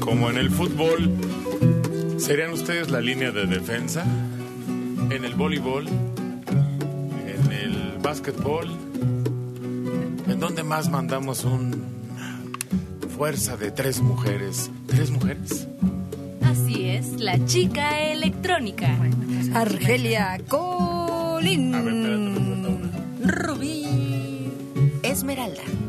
Como en el fútbol, ¿serían ustedes la línea de defensa? En el voleibol, en el básquetbol, ¿en dónde más mandamos un fuerza de tres mujeres? ¿Tres mujeres? Así es, la chica electrónica. Argelia Colín. A ver, espérate. Esmeralda.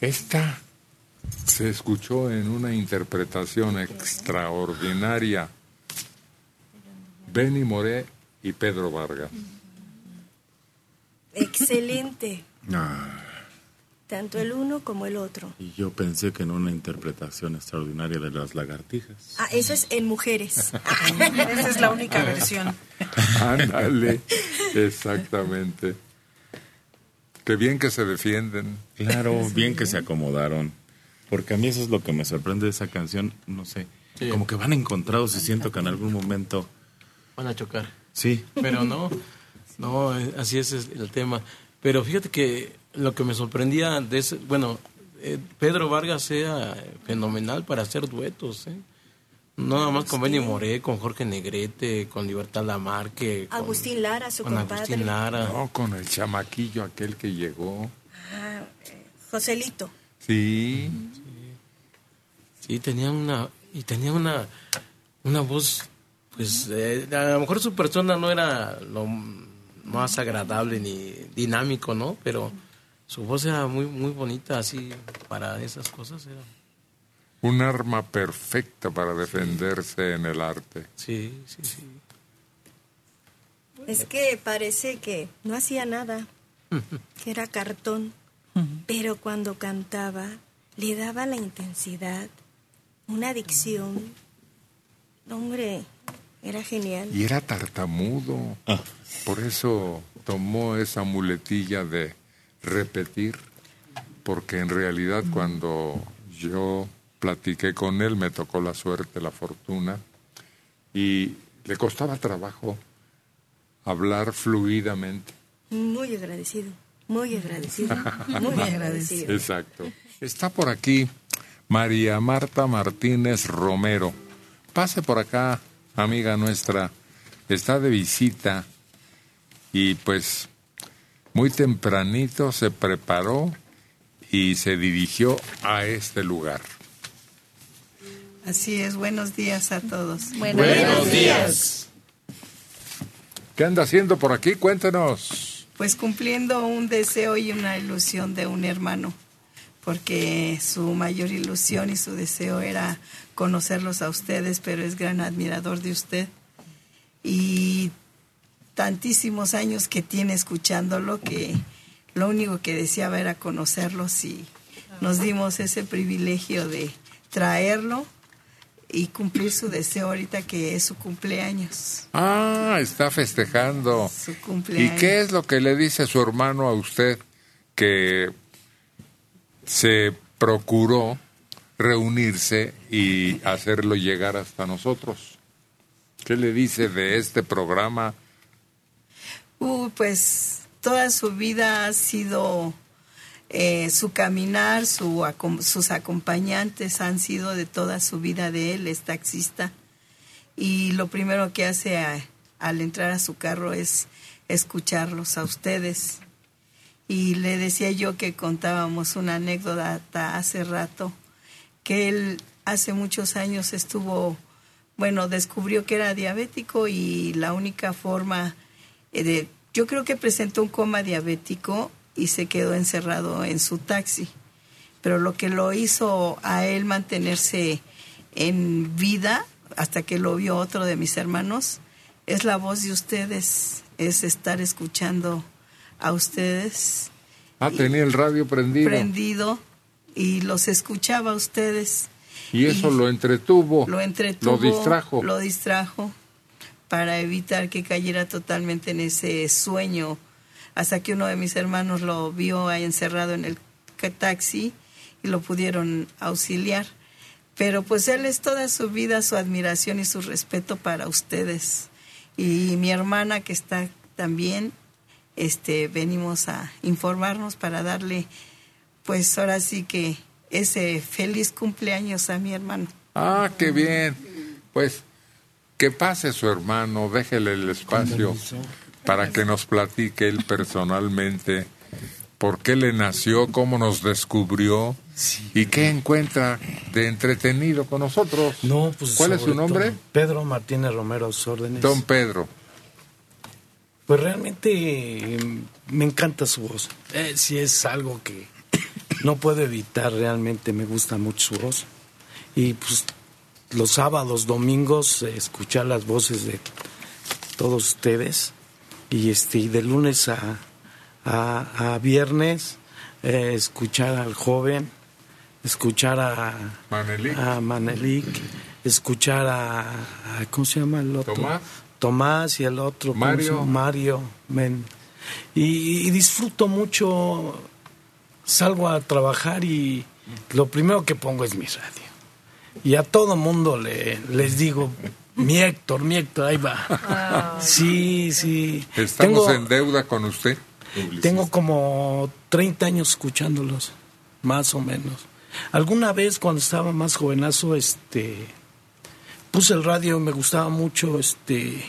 Esta se escuchó en una interpretación extraordinaria. Benny Moré y Pedro Vargas. Excelente. Ah, Tanto el uno como el otro. y yo pensé que en una interpretación extraordinaria de las lagartijas. Ah, eso es en mujeres. Esa es la única versión. Ándale, exactamente. Qué bien que se defienden. Claro, bien que se acomodaron. Porque a mí eso es lo que me sorprende de esa canción, no sé. Sí. Como que van encontrados y siento que en algún momento... Van a chocar. Sí, Pero no, no, eh, así es el tema. Pero fíjate que lo que me sorprendía de ese, bueno, eh, Pedro Vargas era fenomenal para hacer duetos, ¿eh? No nada más con Benny Moré, con Jorge Negrete, con Libertad Lamarque, con, Agustín Lara, su con compadre. Agustín Lara. No, con el chamaquillo aquel que llegó. Ah, eh, Joselito. Sí. Sí, tenía una y tenía una una voz pues eh, a lo mejor su persona no era lo más agradable ni dinámico, ¿no? Pero su voz era muy muy bonita así para esas cosas era. Un arma perfecta para defenderse en el arte. Sí, sí, sí. Es que parece que no hacía nada, que era cartón, pero cuando cantaba le daba la intensidad, una dicción. Hombre, era genial. Y era tartamudo. Por eso tomó esa muletilla de repetir. Porque en realidad cuando yo platiqué con él, me tocó la suerte, la fortuna. Y le costaba trabajo hablar fluidamente. Muy agradecido, muy agradecido, muy agradecido. Exacto. Está por aquí María Marta Martínez Romero. Pase por acá, amiga nuestra. Está de visita y pues muy tempranito se preparó y se dirigió a este lugar. Así es, buenos días a todos. Buenos días. ¿Qué anda haciendo por aquí? Cuéntenos. Pues cumpliendo un deseo y una ilusión de un hermano, porque su mayor ilusión y su deseo era conocerlos a ustedes, pero es gran admirador de usted. Y tantísimos años que tiene escuchándolo que lo único que deseaba era conocerlos y nos dimos ese privilegio de traerlo y cumplir su deseo ahorita que es su cumpleaños. Ah, está festejando. Su ¿Y cumpleaños. qué es lo que le dice su hermano a usted que se procuró reunirse y hacerlo llegar hasta nosotros? ¿Qué le dice de este programa? Uy, pues toda su vida ha sido eh, su caminar, su, sus acompañantes han sido de toda su vida de él, es taxista. Y lo primero que hace a- al entrar a su carro es escucharlos a ustedes. Y le decía yo que contábamos una anécdota hace rato, que él hace muchos años estuvo, bueno, descubrió que era diabético y la única forma eh, de, yo creo que presentó un coma diabético y se quedó encerrado en su taxi. Pero lo que lo hizo a él mantenerse en vida hasta que lo vio otro de mis hermanos es la voz de ustedes, es estar escuchando a ustedes Ah, tenía el radio prendido. prendido y los escuchaba a ustedes. Y eso lo entretuvo. Lo entretuvo. Lo distrajo. Lo distrajo para evitar que cayera totalmente en ese sueño. Hasta que uno de mis hermanos lo vio ahí encerrado en el taxi y lo pudieron auxiliar. Pero pues él es toda su vida, su admiración y su respeto para ustedes. Y mi hermana que está también, este, venimos a informarnos para darle, pues ahora sí que ese feliz cumpleaños a mi hermano. Ah, qué bien. Pues que pase su hermano, déjele el espacio para que nos platique él personalmente por qué le nació, cómo nos descubrió y qué encuentra de entretenido con nosotros. No, pues ¿Cuál es su nombre? Pedro Martínez Romero, a sus órdenes. Don Pedro. Pues realmente me encanta su voz. Eh, sí es algo que no puedo evitar, realmente me gusta mucho su voz. Y pues los sábados, domingos, escuchar las voces de todos ustedes. Y este y de lunes a, a, a viernes, eh, escuchar al joven, escuchar a Manelik. a Manelik, escuchar a, a- ¿cómo se llama el otro? Tomás. Tomás y el otro ¿cómo Mario. Mario, men. Y, y disfruto mucho. Salgo a trabajar y lo primero que pongo es mi radio. Y a todo mundo le, les digo, mi Héctor, mi Héctor, ahí va. Sí, sí. Estamos Tengo- en deuda con usted. Tengo como 30 años escuchándolos, más o menos. Alguna vez cuando estaba más jovenazo, este, puse el radio, me gustaba mucho, este,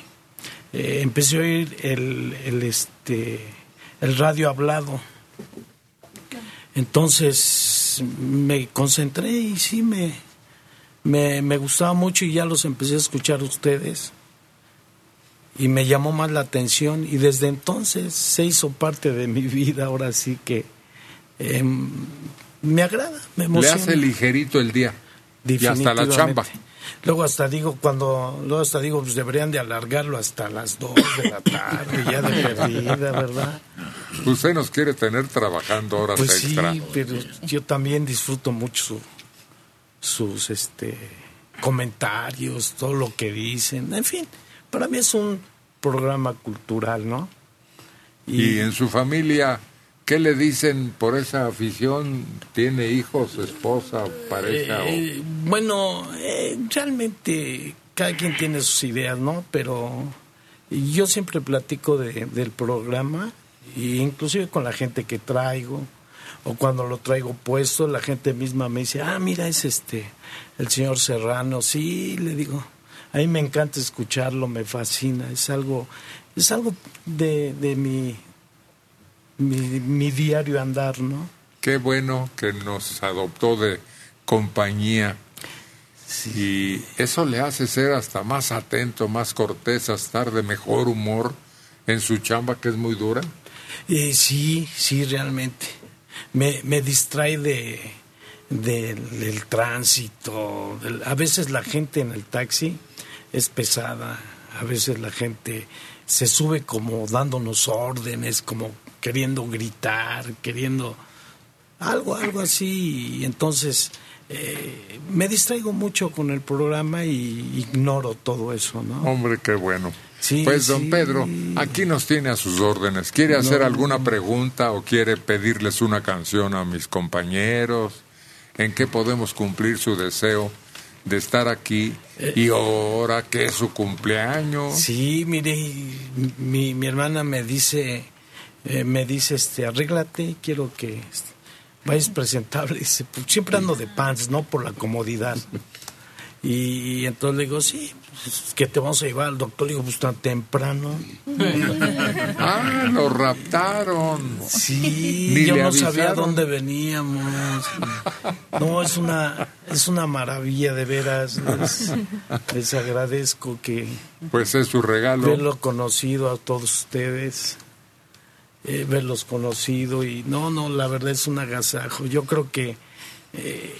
eh, empecé a oír el, el, este, el radio hablado. Entonces me concentré y sí me, me, me gustaba mucho y ya los empecé a escuchar a ustedes y me llamó más la atención y desde entonces se hizo parte de mi vida, ahora sí que em, me agrada, me Le emociona. hace ligerito el día. Y hasta la chamba. Luego hasta digo, cuando, luego hasta digo, pues deberían de alargarlo hasta las 2 de la tarde, ya de perdida, ¿verdad? Usted nos quiere tener trabajando horas Pues sí, extra. pero yo también disfruto mucho su- sus este comentarios, todo lo que dicen, en fin, para mí es un programa cultural, ¿no? Y en su familia, ¿qué le dicen por esa afición? ¿Tiene hijos, esposa, pareja? o- Eh, bueno, eh, realmente cada quien tiene sus ideas, ¿no? Pero yo siempre platico de- del programa, e inclusive con la gente que traigo, o cuando lo traigo puesto, la gente misma me dice, ah, mira, es este, el señor Serrano, sí, le digo, a mí me encanta escucharlo, me fascina, es algo, es algo de, de mi, mi, mi diario andar, ¿no? Qué bueno que nos adoptó de compañía. Y eso le hace ser hasta más atento, más cortés, estar de mejor humor en su chamba que es muy dura. Eh, sí, sí, realmente. Me, me distrae de, del- tránsito. a veces la gente en el taxi es pesada. A veces la gente se sube como dándonos órdenes, como queriendo gritar, queriendo algo, algo así. Y entonces eh, me distraigo mucho con el programa y ignoro todo eso, ¿no? Hombre, qué bueno. Sí, pues, don sí. Pedro, aquí nos tiene a sus órdenes. ¿Quiere hacer no, alguna pregunta o quiere pedirles una canción a mis compañeros? ¿En qué podemos cumplir su deseo de estar aquí? Y ahora que es su cumpleaños. Sí, mire, mi, mi hermana me dice, eh, me dice, este, arréglate, quiero que este, vayas presentable. Dice, "Pues siempre ando de pants, ¿no? Por la comodidad. Y, entonces le digo, sí, que te vamos a llevar al doctor. Le digo, pues tan temprano. Ah, lo raptaron. Sí, Ni yo no sabía dónde veníamos. No, es una, es una maravilla, de veras. Les, les agradezco que, Pues es su regalo. verlo conocido a todos ustedes, eh, verlos conocido y no, no, la verdad es un agasajo. Yo creo que, eh,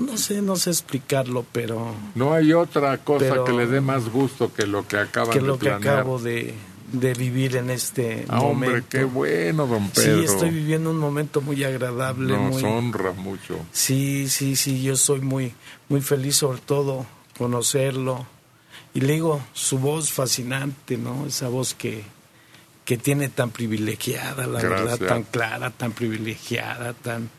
no, no sé, no sé explicarlo, pero No hay otra cosa que le dé más gusto que lo que acaban que de lo que acabo de, de vivir en este Ah, hombre, momento. qué bueno, don Pedro. Sí, estoy viviendo un momento muy agradable, Nos muy, honra mucho. Sí, sí, sí, yo soy muy, muy feliz sobre todo conocerlo. Y le digo, su voz fascinante, ¿no? Esa voz que, que tiene tan privilegiada, la verdad, tan clara, tan privilegiada, tan...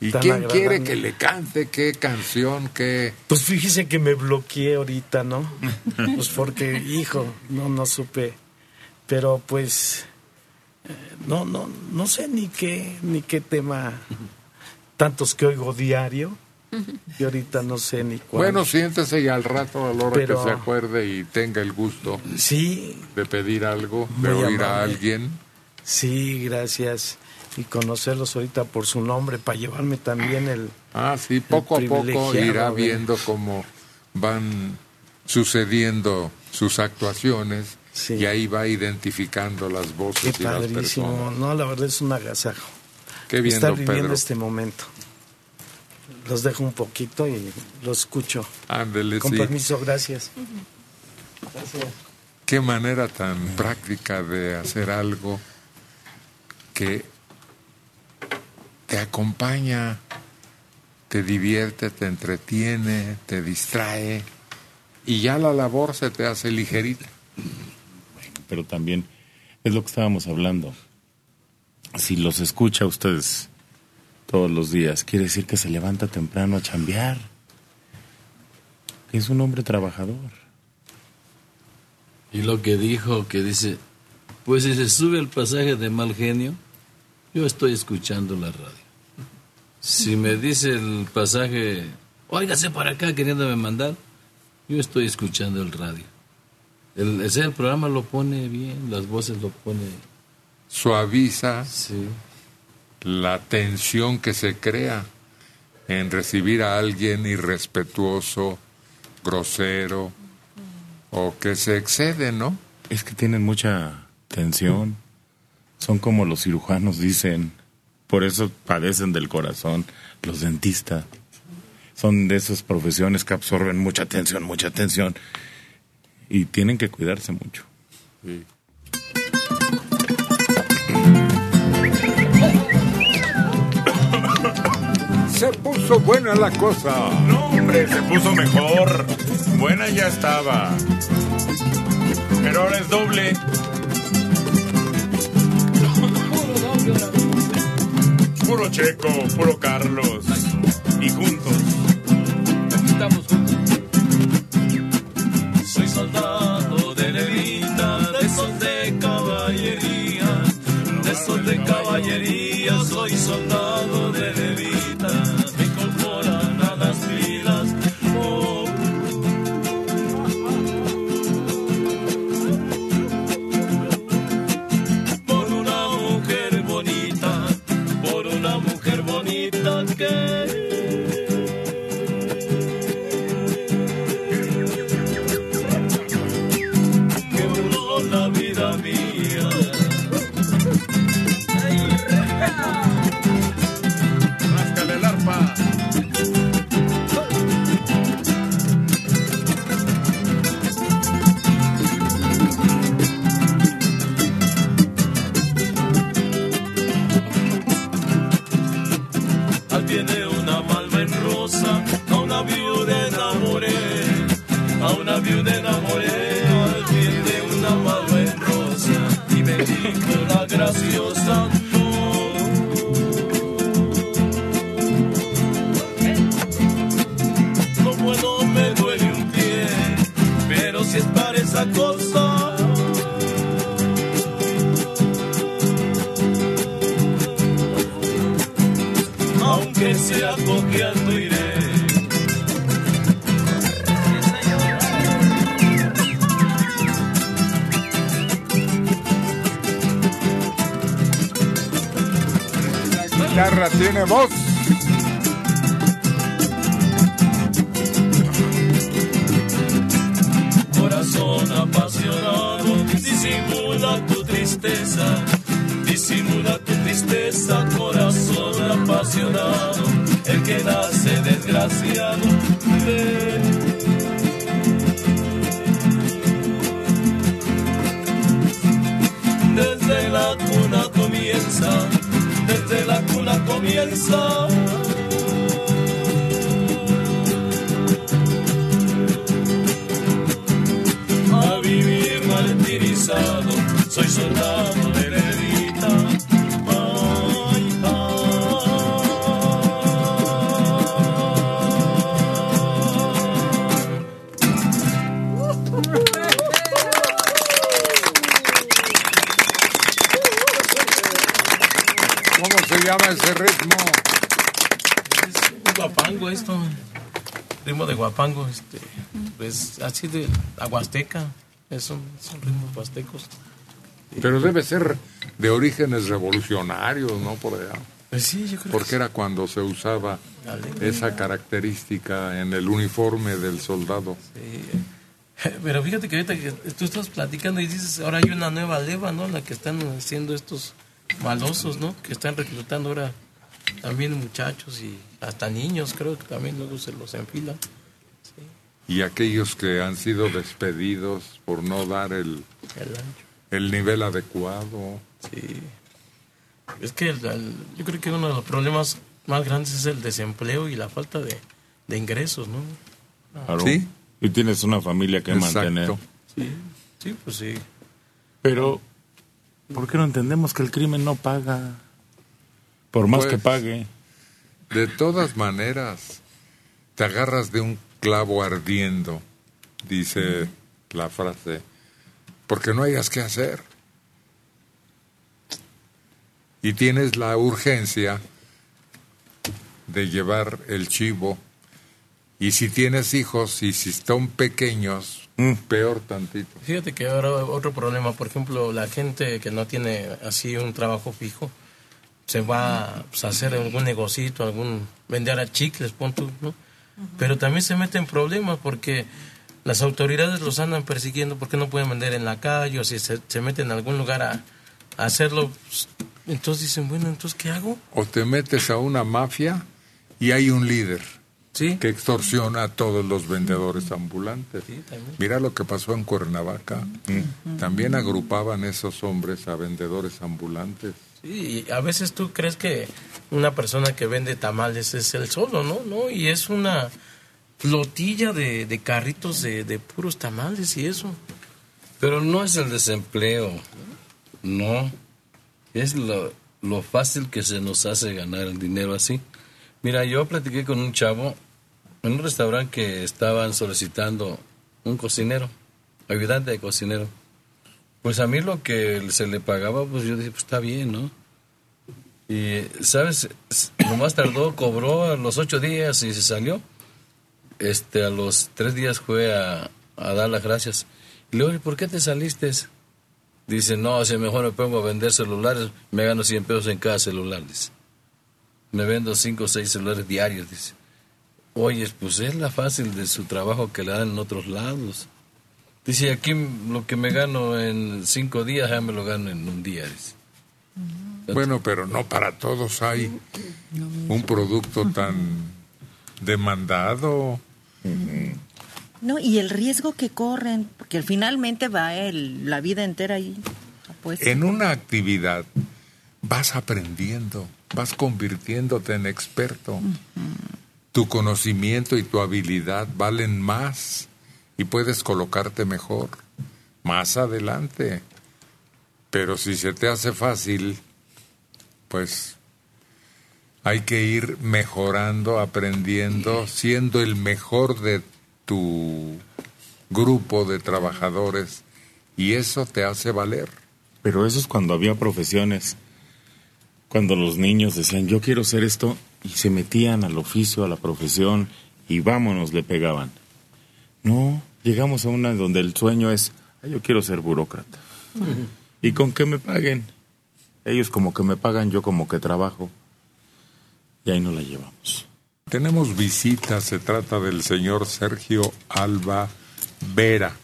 ¿Y quién quiere que le cante? ¿Qué canción? ¿Qué? Pues fíjese que me bloqueé ahorita, ¿no? Pues porque, hijo, no, no supe. Pero pues, eh, no, no, no sé ni qué, ni qué tema, tantos que oigo diario, y ahorita no sé ni cuál. Bueno, siéntese y al rato, a la hora Pero- que se acuerde y tenga el gusto sí, de pedir algo, de Muy oír a alguien. Sí, gracias. Y conocerlos ahorita por su nombre, para llevarme también el... Ah, sí, poco a poco irá ver. viendo cómo van sucediendo sus actuaciones Sí. y ahí va identificando las Qué voces y las padrísimo. personas. No, la verdad es un agasajo. Qué bien, estar viviendo Pedro. este momento. Los dejo un poquito y los escucho. Ándele, Con sí. permiso, gracias. Gracias. Qué manera tan práctica de hacer algo que te acompaña, te divierte, te entretiene, te distrae y ya la labor se te hace ligerita. pero también es lo que estábamos hablando. Si los escucha a ustedes todos los días, quiere decir que se levanta temprano a chambear. Que es un hombre trabajador. Y lo que dijo, que dice, Pues si se sube el pasaje de mal genio, yo estoy escuchando la radio. Si me dice el pasaje, óigase para acá queriéndome mandar, yo estoy escuchando el radio. El, ese el programa lo pone bien, las voces lo pone. Suaviza Sí. la tensión que se crea en recibir a alguien irrespetuoso, grosero o que se excede, ¿no? Es que tienen mucha tensión. Son como los cirujanos dicen. Por eso padecen del corazón. Los dentistas. Son de esas profesiones que absorben mucha tensión, mucha tensión. Y tienen que cuidarse mucho. Se puso buena la cosa. No, hombre, se puso mejor. Buena ya estaba. Pero ahora es doble. Puro Checo, puro Carlos. Y juntos. Estamos juntos. Soy soldado de levita, de esos de caballería, de esos de caballería, soy soldado aunque sea cojeando iré. La guitarra tiene voz. Corazón apasionado, disimula tu tristeza, disimula tu tristeza, corazón el que nace desgraciado. Desde la cuna comienza, desde la cuna comienza. a vivir martirizado. Soy soldado este, pues así de aguasteca. Es un- son ritmos huastecos. Pero debe ser de orígenes revolucionarios, ¿no? Por allá. Pues sí, yo creo Porque que era cuando se usaba esa característica en el uniforme del soldado. sí. Pero fíjate que ahorita que tú estás platicando y dices, ahora hay una nueva leva, ¿no? La que están haciendo estos malosos, ¿no? Que están reclutando ahora también muchachos y hasta niños, creo que también luego se los enfilan. Y aquellos que han sido despedidos por no dar el, El ancho. el nivel adecuado. Sí. Es que el- el- yo creo que uno de los problemas más grandes es el desempleo y la falta de, de ingresos, ¿no? Claro. ¿Sí? Y tienes una familia que Exacto. mantener. Sí, sí, pues sí. Pero, ¿por qué no entendemos que el crimen no paga? Por más Pues, que pague. De todas maneras, te agarras de un clavo ardiendo, dice la frase, porque no hayas que hacer. y tienes la urgencia de llevar el chivo. Y si tienes hijos y si están pequeños, peor tantito. Fíjate que ahora otro problema, por ejemplo, la gente que no tiene así un trabajo fijo, se va pues, a hacer algún negocito, algún vender a chicles, pon Pero también se mete en problemas porque las autoridades los andan persiguiendo porque no pueden vender en la calle o si se, se meten en algún lugar a, a hacerlo. pues, entonces dicen, bueno, entonces ¿qué hago? O te metes a una mafia y hay un líder Sí. que extorsiona a todos los vendedores ambulantes. Mira lo que pasó en Cuernavaca. También agrupaban esos hombres a vendedores ambulantes. Y a veces tú crees que una persona que vende tamales es el solo, ¿no? No, y es una flotilla de, de carritos de, de puros tamales y eso. Pero no es el desempleo, no. Es lo, lo fácil que se nos hace ganar el dinero así. Mira, yo platiqué con un chavo en un restaurante que estaban solicitando un cocinero, ayudante de cocinero. Pues a mí lo que se le pagaba, pues yo dije, pues está bien, ¿no? Y, ¿sabes? Nomás tardó, cobró a los ocho días y se salió. Este, a los tres días fue a, dar las gracias. Y luego, ¿y por qué te saliste? Dice, no, si mejor me pongo vender celulares, me gano 100 pesos en cada celular, dice. Me vendo 5 o 6 celulares diarios, dice. Oye, pues es la fácil de su trabajo que le dan en otros lados. Dice, aquí lo que me gano en 5 días, ya me lo gano en un día, dice. Bueno, pero no para todos hay un producto tan demandado. No, y el riesgo que corren, porque finalmente va el- la vida entera ahí. Pues, En una actividad vas aprendiendo, vas convirtiéndote en experto. Tu conocimiento y tu habilidad valen más y puedes colocarte mejor más adelante. Pero si se te hace fácil, pues hay que ir mejorando, aprendiendo, siendo el mejor de tu grupo de trabajadores y eso te hace valer. Pero eso es cuando había profesiones, cuando los niños decían, yo quiero ser esto, y se metían al oficio, a la profesión, y vámonos, le pegaban. No, llegamos a una donde el sueño es, "Ah, yo quiero ser burócrata. ¿Y con qué me paguen? Ellos como que me pagan, yo como que trabajo. Y ahí no la llevamos. Tenemos visita, se trata del señor Sergio Alba Vera.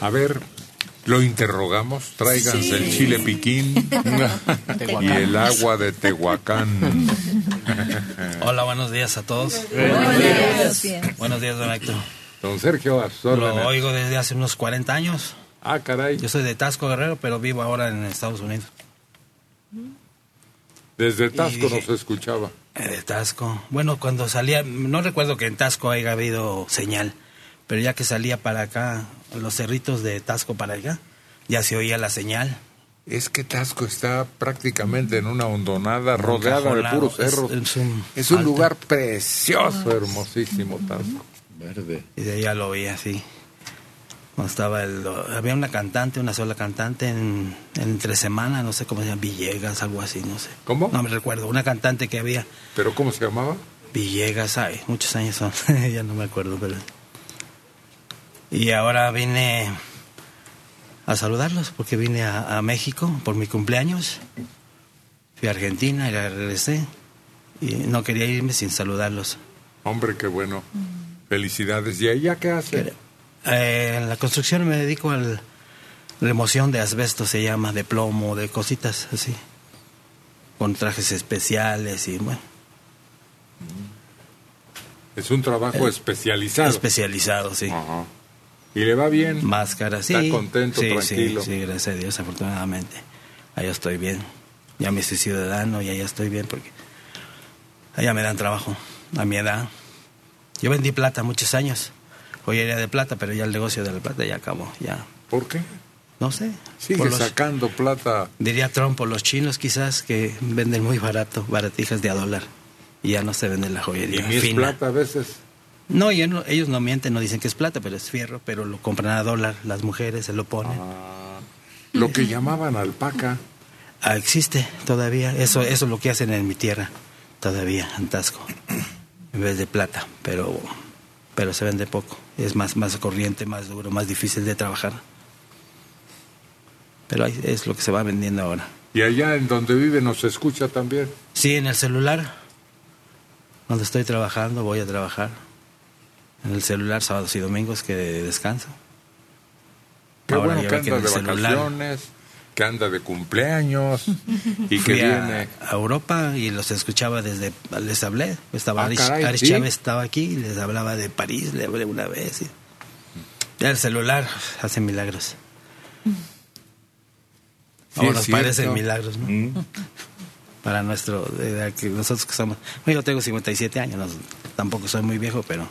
A ver, lo interrogamos, tráiganse el chile piquín y el agua de Tehuacán. Hola, buenos días a todos. Buenos días. Buenos días, don Héctor. Don Sergio, a sus Lo órdenes. oigo desde hace unos 40 años. Ah, caray. Yo soy de Tasco Guerrero, pero vivo ahora en Estados Unidos. Desde Tasco dije- nos escuchaba. Eh, De Tasco. Bueno, cuando salía, no recuerdo que en Tasco haya habido señal, pero ya que salía para acá, los cerritos de Tasco para allá, ya se oía la señal. Es que Tasco está prácticamente en una hondonada rodeada de puros cerros. Es- es un Es un alto. lugar precioso, hermosísimo Tasco. Verde. Y de ahí ya lo oía así. Cuando estaba el, había una cantante, una sola cantante en, entre semana, no sé cómo se llama, Villegas, algo así, no sé. ¿Cómo? No me recuerdo, una cantante que había, ¿Pero cómo se llamaba? Villegas, ay, muchos años son, ya no me acuerdo, pero... Y ahora vine a saludarlos porque vine a, a México por mi cumpleaños. Fui a Argentina y regresé. Y no quería irme sin saludarlos. Hombre, qué bueno. Felicidades. ¿Y ella qué hace? Eh, en la construcción me dedico a la remoción de asbesto, se llama, de plomo, de cositas así. Con trajes especiales y bueno, Es un trabajo especializado. especializado, sí. Ajá. ¿Y le va bien? Máscaras, sí. Está contento, Sí, tranquilo. Sí, sí, gracias a Dios, afortunadamente. Allá estoy bien. Ya me soy ciudadano y allá estoy bien porque allá me dan trabajo a mi edad. Yo vendí plata muchos años, joyería de plata, pero ya el negocio de la plata ya acabó, ya. ¿Por qué? No sé. Sigue los- sacando plata. Diría Trump por los chinos quizás que venden muy barato, baratijas de a dólar. Y ya no se vende la Y joyería es fina. plata a veces. No, ellos no, ellos no mienten, no dicen que es plata, pero es fierro, pero lo compran a dólar, las mujeres se lo ponen. Ah, lo que llamaban alpaca. Ah, existe todavía. Eso, eso es lo que hacen en mi tierra, todavía, en Tasco. En vez de plata, pero, pero se vende poco. Es más, más corriente, más duro, más difícil de trabajar. Pero ahí es lo que se va vendiendo ahora. Y allá en donde vive nos escucha también. Sí, en el celular. Cuando estoy trabajando, voy a trabajar. En el celular, sábados y domingos, que descanso. Qué Ahora bueno que de el celular. vacaciones, que anda de cumpleaños y que Fui a, viene. a Europa y los escuchaba desde, les hablé, estaba Ah, Aris, caray, Aris ¿sí? Chávez estaba aquí, y les hablaba de París, le hablé una vez. y- el celular hace milagros. Sí, Ahora nos parecen milagros, ¿no? Para nuestro, de que nosotros que somos, bueno, yo tengo 57 años, no- tampoco soy muy viejo, pero,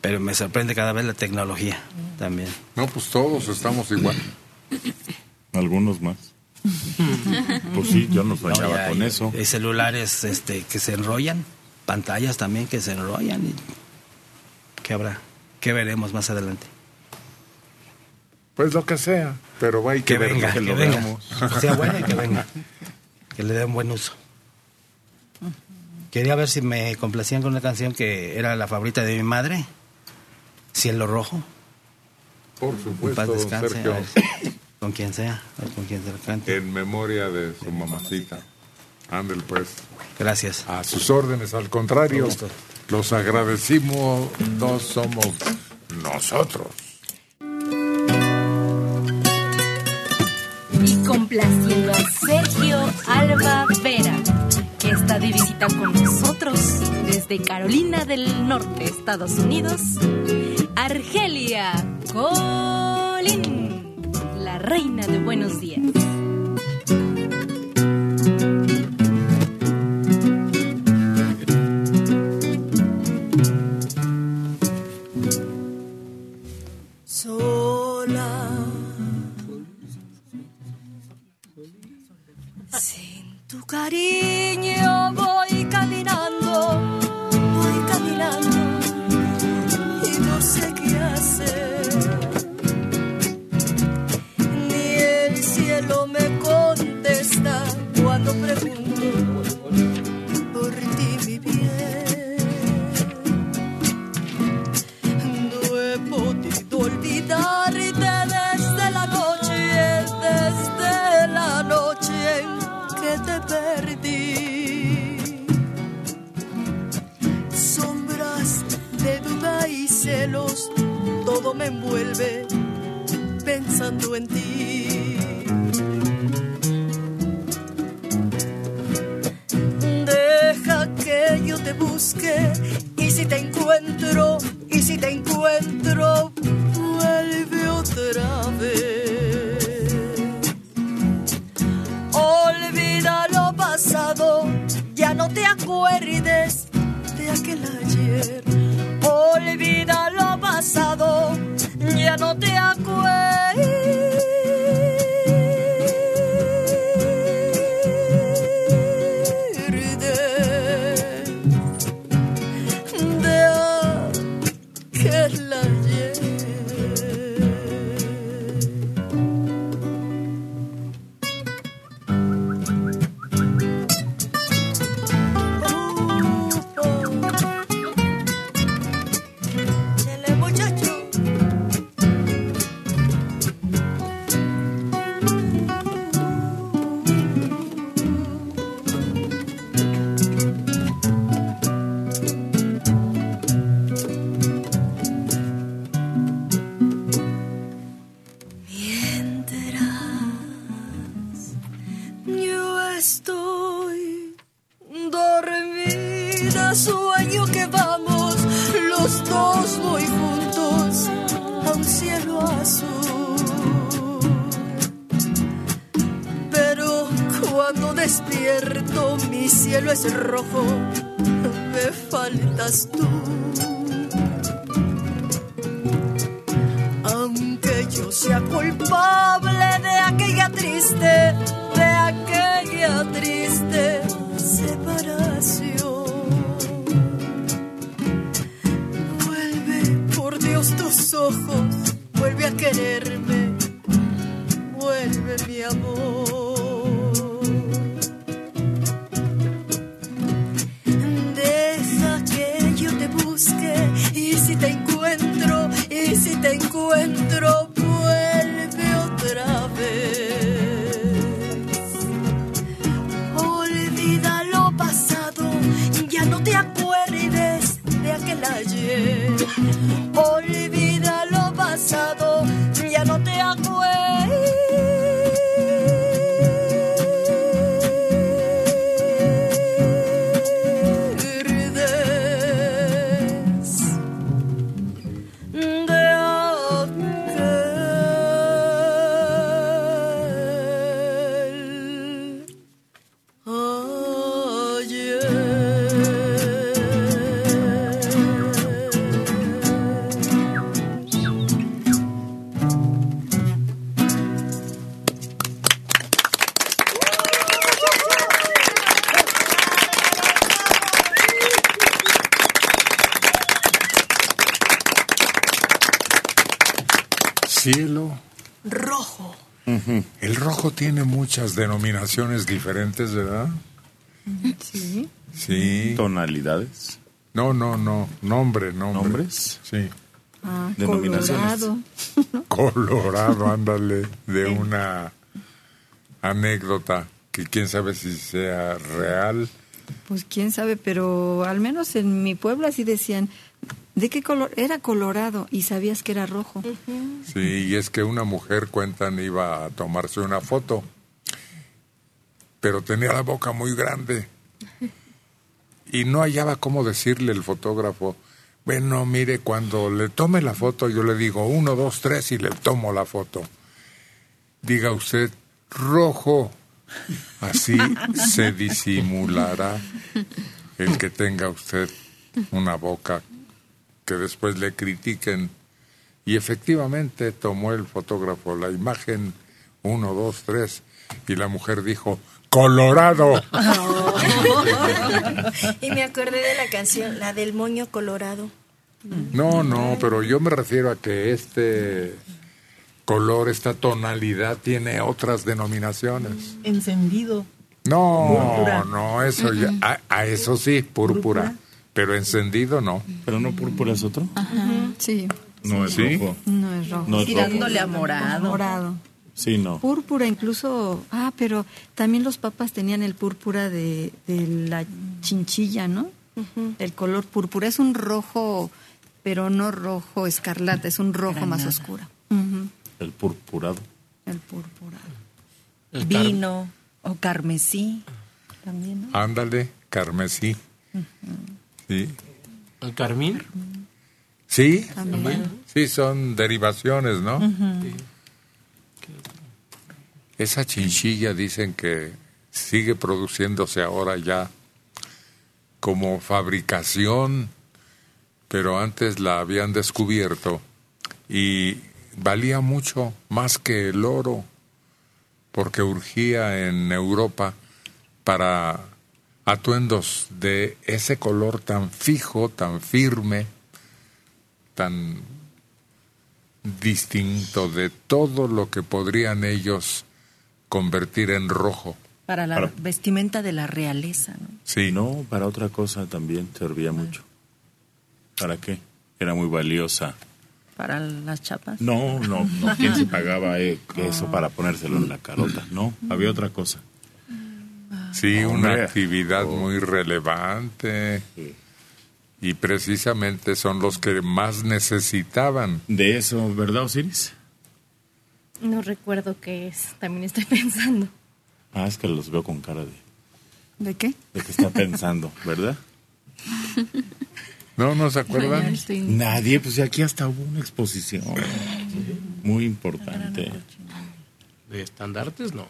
pero me sorprende cada vez la tecnología también. No, pues todos estamos igual. Algunos más. Pues sí, yo no No, soñaba ya con hay- eso. Hay celulares este, que se enrollan, pantallas también que se enrollan. Y ¿Qué habrá? ¿Qué veremos más adelante? Pues lo que sea, pero va y que, Que venga, que, lo venga. veamos. Que sea bueno y que venga. Que le den buen uso. Quería ver si me complacían con una canción que era la favorita de mi madre, Cielo Rojo. Por supuesto, paz don descanse. Sergio, con quien sea, con quien se lo cante. en memoria de su mamacita. Ándel, pues. Gracias. A sus órdenes, al contrario, los agradecimos, no somos nosotros. Y complaciendo a Sergio Alba Vera, que está de visita con nosotros desde Carolina del Norte, Estados Unidos, Argelia Colín, reina de buenos días. sola. Sin tu cariño cuando pregunto por ti, mi bien. No he podido olvidarte desde la noche, desde la noche en que te perdí. Sombras de duda y celos, todo me envuelve pensando en ti. Muchas denominaciones diferentes, ¿verdad? Sí. Sí. Tonalidades. No, no, no. Nombre, nombre. ¿Nombres? Sí. Ah, Denominaciones. colorado. Colorado, ándale, de una anécdota que quién sabe si sea real. Pues quién sabe, pero al menos en mi pueblo así decían, ¿de qué color? Era colorado y sabías que era rojo. Sí, y es que una mujer, cuentan, iba a tomarse una foto, pero tenía la boca muy grande y no hallaba cómo decirle el fotógrafo, bueno, mire, cuando le tome la foto yo le digo uno, dos, tres y le tomo la foto. Diga usted, rojo. Así se disimulará el que tenga usted una boca que después le critiquen. Y efectivamente tomó el fotógrafo la imagen, uno, dos, tres, y la mujer dijo, Colorado. y me acordé de la canción, la del moño colorado. No, no, pero yo me refiero a que este color, esta tonalidad tiene otras denominaciones. Encendido. No, Púrpura. no, eso ya, a, a eso sí, púrpura, pero encendido no. Pero no púrpura es otro. Sí, No es ¿Sí? rojo. no es rojo. No es rojo. Tirándole a morado. Morado. Sí, no. Púrpura incluso, ah, pero también los papas tenían el púrpura de, de la chinchilla, ¿no? El color púrpura es un rojo, pero no rojo escarlata, es un rojo más oscuro. El purpurado. El púrpura. El car- Vino o carmesí. También, ¿no? Ándale, carmesí. Sí. ¿El carmín? Sí, También. sí, son derivaciones, ¿no? Esa chinchilla dicen que sigue produciéndose ahora ya como fabricación, pero antes la habían descubierto y valía mucho más que el oro, porque urgía en Europa para atuendos de ese color tan fijo, tan firme, tan distinto de todo lo que podrían ellos convertir en rojo. Para la Para- vestimenta de la realeza, ¿no? Sí, No, para otra cosa también servía mucho. ¿Para qué? Era muy valiosa. Para las chapas. No, no, no. ¿Quién se pagaba eh, eso para ponérselo en la carota? No, había otra cosa. Sí, una Hombre. actividad muy relevante. Y precisamente son los que más necesitaban. De eso, ¿verdad, Osiris? No recuerdo qué es, también estoy pensando. Ah, es que los veo con cara de, ¿De qué? de que está pensando, ¿verdad? ¿No nos acuerdan? Nadie, pues aquí hasta hubo una exposición muy importante. ¿De estandartes? No.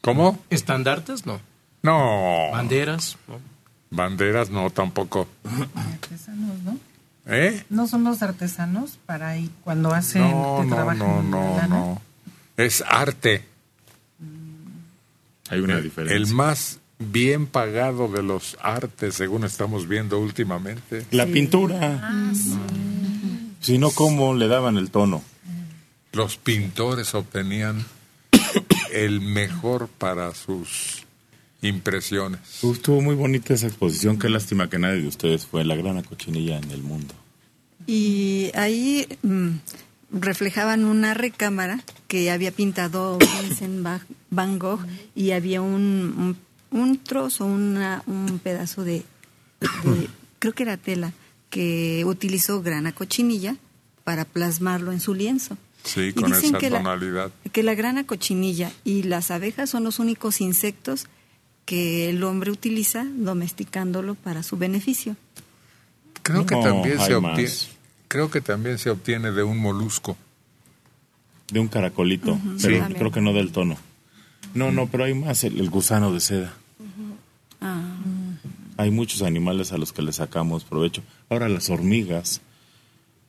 ¿Cómo? ¿Estandartes? No. No. ¿Banderas? No. Banderas no tampoco. Artesanos, ¿no? ¿Eh? No son los artesanos para ahí cuando hacen, No, que no, trabajan no, no, no. Es arte. Hay una diferencia. El más bien pagado de los artes, según estamos viendo últimamente. La pintura. Si no, ¿cómo le daban el tono? Los pintores obtenían el mejor para sus impresiones. Estuvo muy bonita esa exposición. Qué lástima que nadie de ustedes fue la gran cochinilla en el mundo. Y ahí mm, reflejaban una recámara que había pintado Vincent Van Gogh y había un, un, un trozo, una, un pedazo de, de- creo que era tela, que utilizó grana cochinilla para plasmarlo en su lienzo. Sí, Y con dicen esa que la- tonalidad. Que la grana cochinilla y las abejas son los únicos insectos que el hombre utiliza domesticándolo para su beneficio. Creo que también se más. Creo que también se obtiene de un molusco. De un caracolito, pero sí. creo que no del tono. No, no, pero hay más, el, el gusano de seda. Ah, Hay muchos animales a los que le sacamos provecho. Ahora las hormigas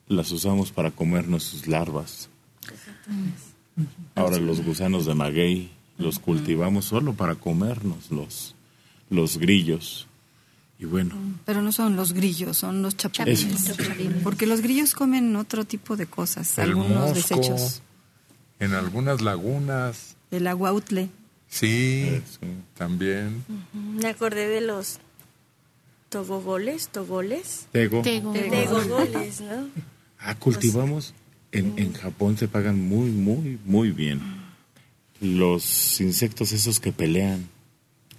las usamos para comernos sus larvas. Ahora los gusanos de maguey los cultivamos solo para comernos los, los grillos. Y bueno, pero no son los grillos, son los chapulines. Porque los grillos comen otro tipo de cosas, El algunos mosco. desechos. en algunas lagunas. El aguautle. Sí, también. Me acordé de los togogoles, togoles. Tego. Tego. Tegogoles, ¿no? Ah, cultivamos. En, en Japón se pagan muy, muy, muy bien. Los insectos esos que pelean.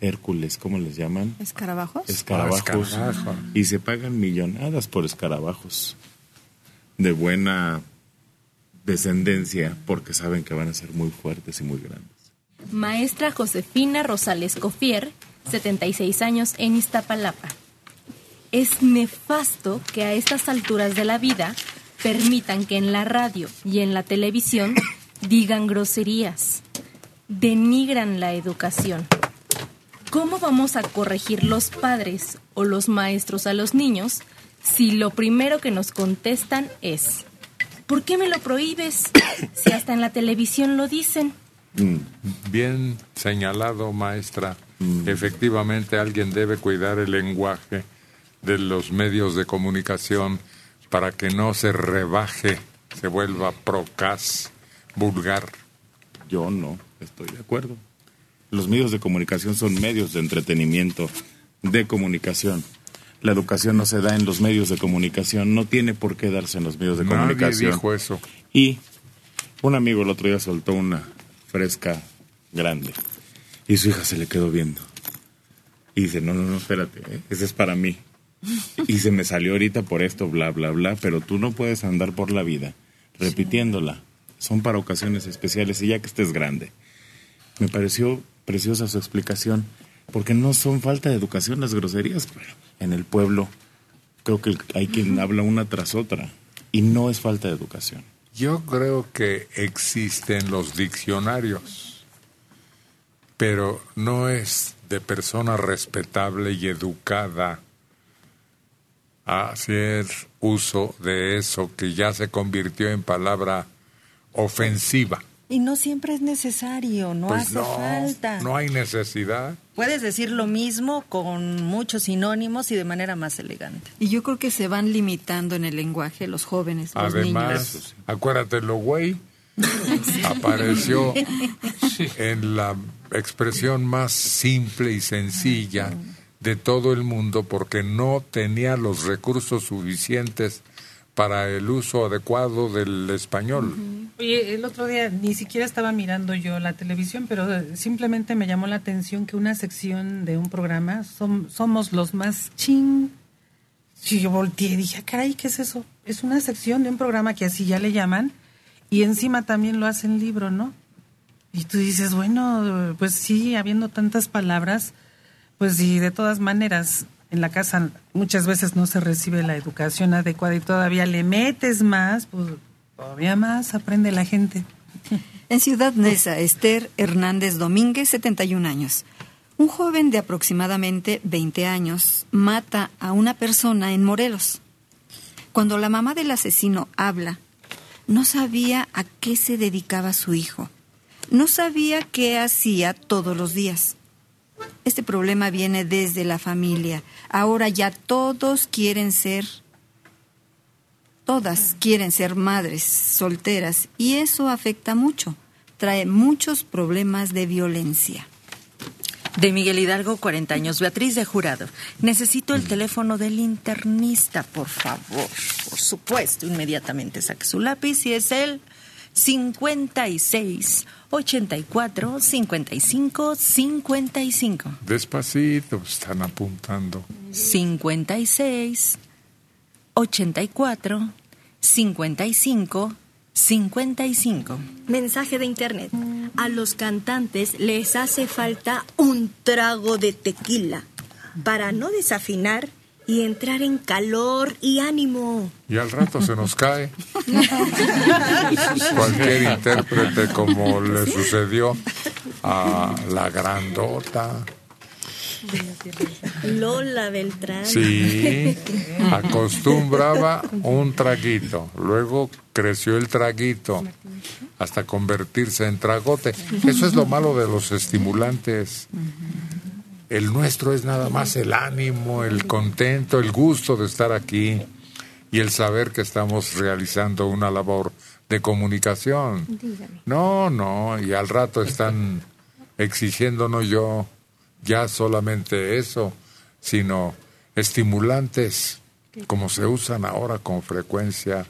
Hércules, ¿cómo les llaman? ¿Escarabajos? Escarabajos. Ah, escarabajo. Y se pagan millonadas por escarabajos. De buena descendencia, porque saben que van a ser muy fuertes y muy grandes. Maestra Josefina Rosales Cofier, 76 años en Iztapalapa. Es nefasto que a estas alturas de la vida permitan que en la radio y en la televisión digan groserías, denigran la educación. ¿Cómo vamos a corregir los padres o los maestros a los niños si lo primero que nos contestan es, ¿por qué me lo prohíbes si hasta en la televisión lo dicen? Mm. Bien señalado, maestra. Efectivamente, alguien debe cuidar el lenguaje de los medios de comunicación para que no se rebaje, se vuelva procas, vulgar. Yo no, estoy de acuerdo. Los medios de comunicación son medios de entretenimiento, de comunicación. La educación no se da en los medios de comunicación, no tiene por qué darse en los medios de Nadie comunicación. dijo eso. Y un amigo el otro día soltó una fresca grande y su hija se le quedó viendo. Y dice, no, no, no, espérate, ¿eh? ese es para mí. Y se me salió ahorita por esto, bla, bla, bla, pero tú no puedes andar por la vida repitiéndola. Son para ocasiones especiales y ya que estés grande. Me pareció preciosa su explicación, porque no son falta de educación las groserías. En el pueblo creo que hay quien habla una tras otra y no es falta de educación. Yo creo que existen los diccionarios, pero no es de persona respetable y educada hacer uso de eso que ya se convirtió en palabra ofensiva. Y no siempre es necesario, no Pues hace no, falta. no hay necesidad. Puedes decir lo mismo con muchos sinónimos y de manera más elegante. Y yo creo que se van limitando en el lenguaje los jóvenes, los niños. Además, acuérdate, lo güey apareció en la expresión más simple y sencilla de todo el mundo porque no tenía los recursos suficientes para el uso adecuado del español. Oye, el otro día ni siquiera estaba mirando yo la televisión, pero eh, simplemente me llamó la atención que una sección de un programa, som- somos los más ching. Y yo volteé y dije, "Ah, caray, ¿qué es eso? Es una sección de un programa que así ya le llaman, y encima también lo hacen libro, ¿no? Y tú dices, bueno, pues sí, habiendo tantas palabras, pues y de todas maneras, en la casa muchas veces no se recibe la educación adecuada y todavía le metes más, pues todavía más aprende la gente. En Ciudad Neza, Esther Hernández Domínguez, 71 años. Un joven de aproximadamente 20 años mata a una persona en Morelos. Cuando la mamá del asesino habla, no sabía a qué se dedicaba su hijo. No sabía qué hacía todos los días. Este problema viene desde la familia. Ahora ya todos quieren ser, todas quieren ser madres solteras y eso afecta mucho. Trae muchos problemas de violencia. De Miguel Hidalgo, 40 años. Beatriz de Jurado. Necesito el teléfono del internista, por favor. Por supuesto, inmediatamente saque su lápiz y es el 56 84 55 55. Despacito, están apuntando. 56 84 55 55. Mensaje de internet. A los cantantes les hace falta un trago de tequila para no desafinar y entrar en calor y ánimo. Y al rato se nos cae. Cualquier intérprete como le sucedió a la grandota. Lola Beltrán. Sí, acostumbraba un traguito, luego creció el traguito hasta convertirse en tragote. Eso es lo malo de los estimulantes. El nuestro es nada más el ánimo, el contento, el gusto de estar aquí y el saber que estamos realizando una labor de comunicación. No, no, y al rato están exigiéndonos yo ya solamente eso, sino estimulantes como se usan ahora con frecuencia,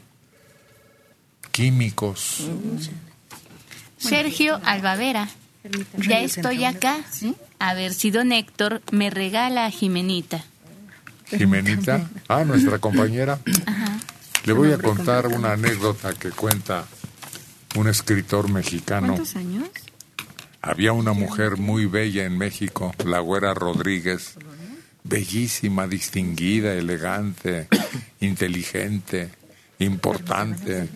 químicos. Sergio Albavera. Ya estoy acá. A ver si don Héctor me regala a Jimenita. Jimenita, ah, nuestra compañera. Le voy a contar una anécdota que cuenta un escritor mexicano. ¿Cuántos años? Había una mujer muy bella en México, la güera Rodríguez, bellísima, distinguida, elegante, inteligente, importante.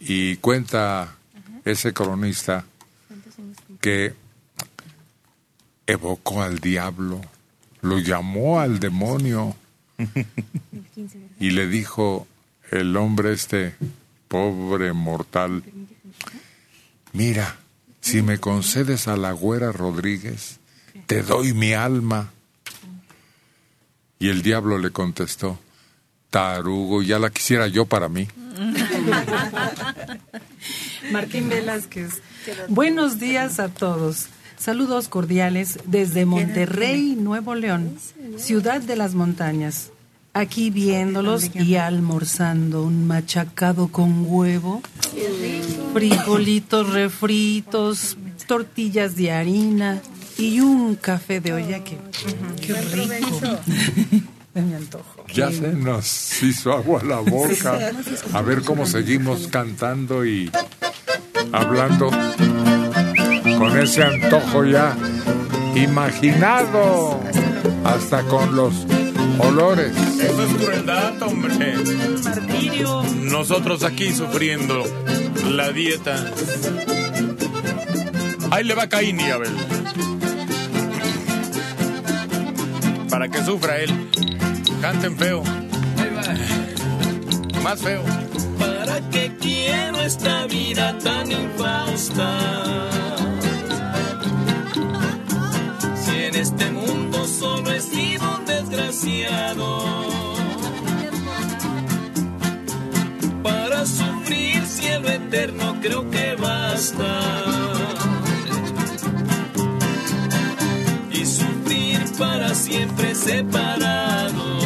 Y cuenta ese cronista que evocó al diablo, lo llamó al demonio y le dijo el hombre este, pobre mortal, mira, si me concedes a la güera Rodríguez, te doy mi alma. Y el diablo le contestó, tarugo, ya la quisiera yo para mí. Martín Velázquez. Buenos días a todos. Saludos cordiales desde Monterrey, Nuevo León, ciudad de las montañas. Aquí viéndolos y almorzando un machacado con huevo, frijolitos refritos, tortillas de harina y un café de olla que qué rico. De mi antojo. Ya se nos hizo agua la boca. A ver cómo seguimos cantando y hablando con ese antojo ya imaginado, hasta con los olores. Eso es crueldad, hombre. Nosotros aquí sufriendo la dieta. Ahí le va Caín y Abel. Para que sufra él. Canten feo. Más feo. ¿Para qué quiero esta vida tan infausta? Si en este mundo solo he sido un desgraciado. Para sufrir cielo eterno creo que basta. Y sufrir para siempre separado.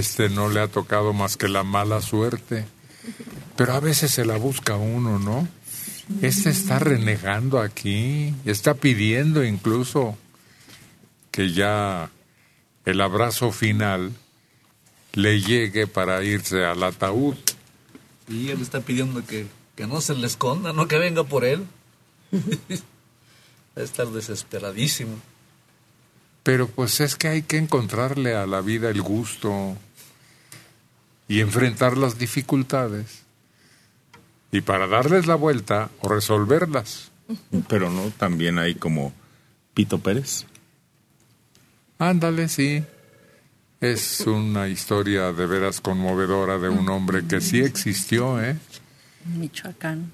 Este no le ha tocado más que la mala suerte. Pero a veces se la busca uno, ¿no? Este está renegando aquí, está pidiendo incluso que ya el abrazo final le llegue para irse al ataúd. Y él está pidiendo que, que no se le esconda, no que venga por él. Va a estar desesperadísimo. Pero pues es que hay que encontrarle a la vida el gusto y enfrentar las dificultades. Y para darles la vuelta o resolverlas. Pero no, también hay como Pito Pérez. Ándale, sí. Es una historia de veras conmovedora de un hombre que sí existió, ¿eh? Michoacán.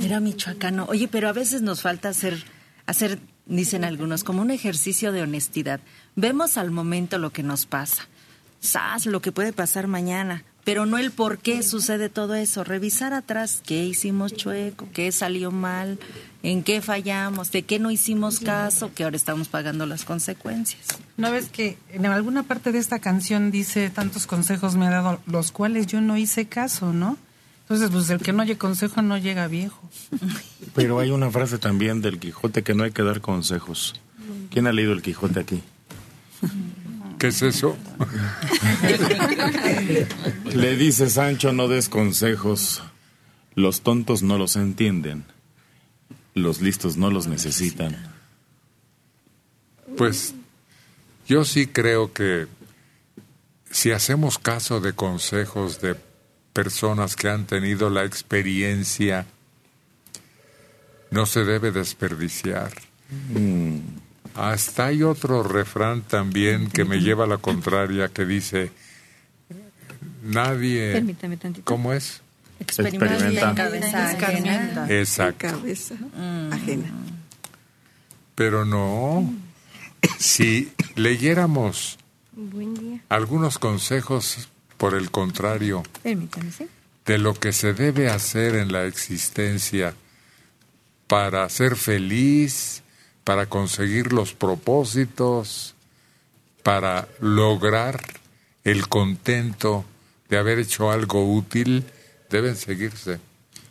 Era michoacano. Oye, pero a veces nos falta hacer, hacer, dicen algunos, como un ejercicio de honestidad. Vemos al momento lo que nos pasa. Sas, lo que puede pasar mañana. Pero no el por qué sucede todo eso. Revisar atrás qué hicimos chueco, qué salió mal, en qué fallamos, de qué no hicimos caso, que ahora estamos pagando las consecuencias. ¿No ves que en alguna parte de esta canción dice tantos consejos me ha dado, los cuales yo no hice caso, ¿no? Entonces, pues el que no oye consejo no llega viejo. Pero hay una frase también del Quijote que no hay que dar consejos. ¿Quién ha leído el Quijote aquí? ¿Qué es eso? Le dice Sancho, no des consejos. Los tontos no los entienden. Los listos no los necesitan. Pues yo sí creo que si hacemos caso de consejos de personas que han tenido la experiencia, no se debe desperdiciar. Mm. Hasta hay otro refrán también que me lleva a la contraria que dice, nadie... Permítame tantito. ¿Cómo es? Experimenta en cabeza ajena. Exacto. Cabeza ajena. Pero no, si leyéramos Buen día. algunos consejos, por el contrario, Permítame, ¿sí? de lo que se debe hacer en la existencia para ser feliz, para conseguir los propósitos, para lograr el contento de haber hecho algo útil, deben seguirse.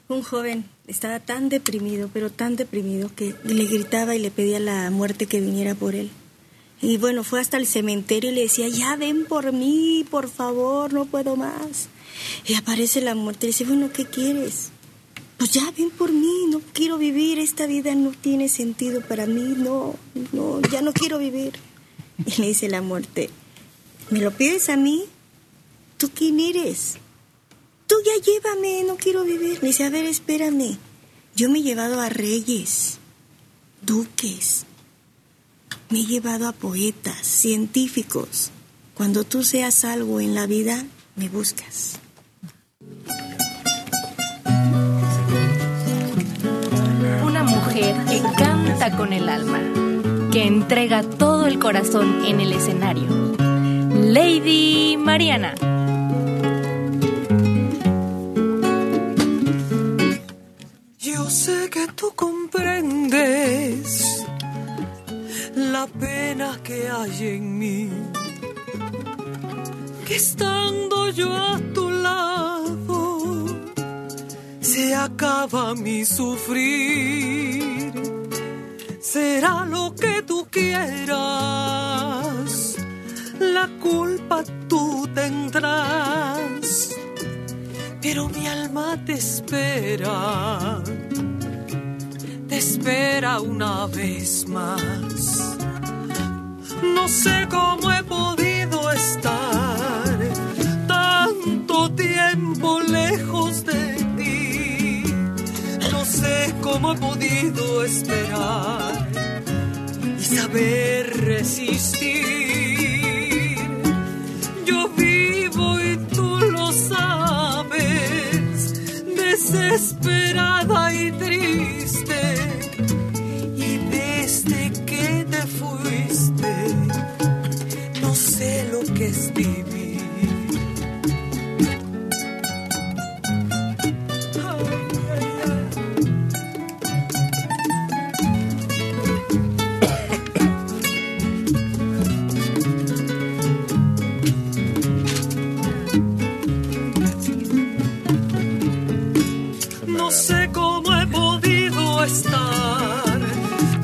Un joven estaba tan deprimido, pero tan deprimido, que le gritaba y le pedía a la muerte que viniera por él. Y bueno, fue hasta el cementerio y le decía, ya ven por mí, por favor, no puedo más. Y aparece la muerte y dice, bueno, ¿qué quieres? Pues ya ven por mí, no quiero vivir, esta vida no tiene sentido para mí, no, no, ya no quiero vivir. Y le dice la muerte, ¿me lo pides a mí? ¿Tú quién eres? Tú ya llévame, no quiero vivir. Me dice, a ver, espérame. Yo me he llevado a reyes, duques, me he llevado a poetas, científicos. Cuando tú seas algo en la vida, me buscas. Mujer que canta con el alma, que entrega todo el corazón en el escenario. Lady Mariana. Yo sé que tú comprendes la pena que hay en mí. Que estando yo a tu lado, se acaba mi sufrir. Será lo que tú quieras, la culpa tú tendrás pero mi alma te espera, te espera una vez más. No sé cómo he podido estar tanto tiempo lejos de sé cómo he podido esperar y saber resistir. Yo vivo y tú lo sabes, desesperada y triste. Y desde que te fuiste, no sé lo que es vivir. Estar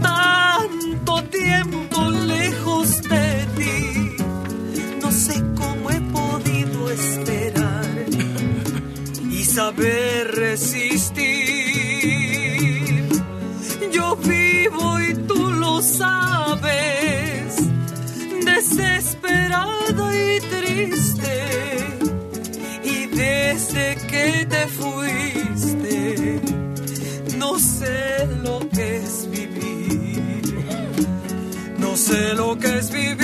tanto tiempo lejos de ti. No sé cómo he podido esperar y saber resistir. Sé lo que es vivir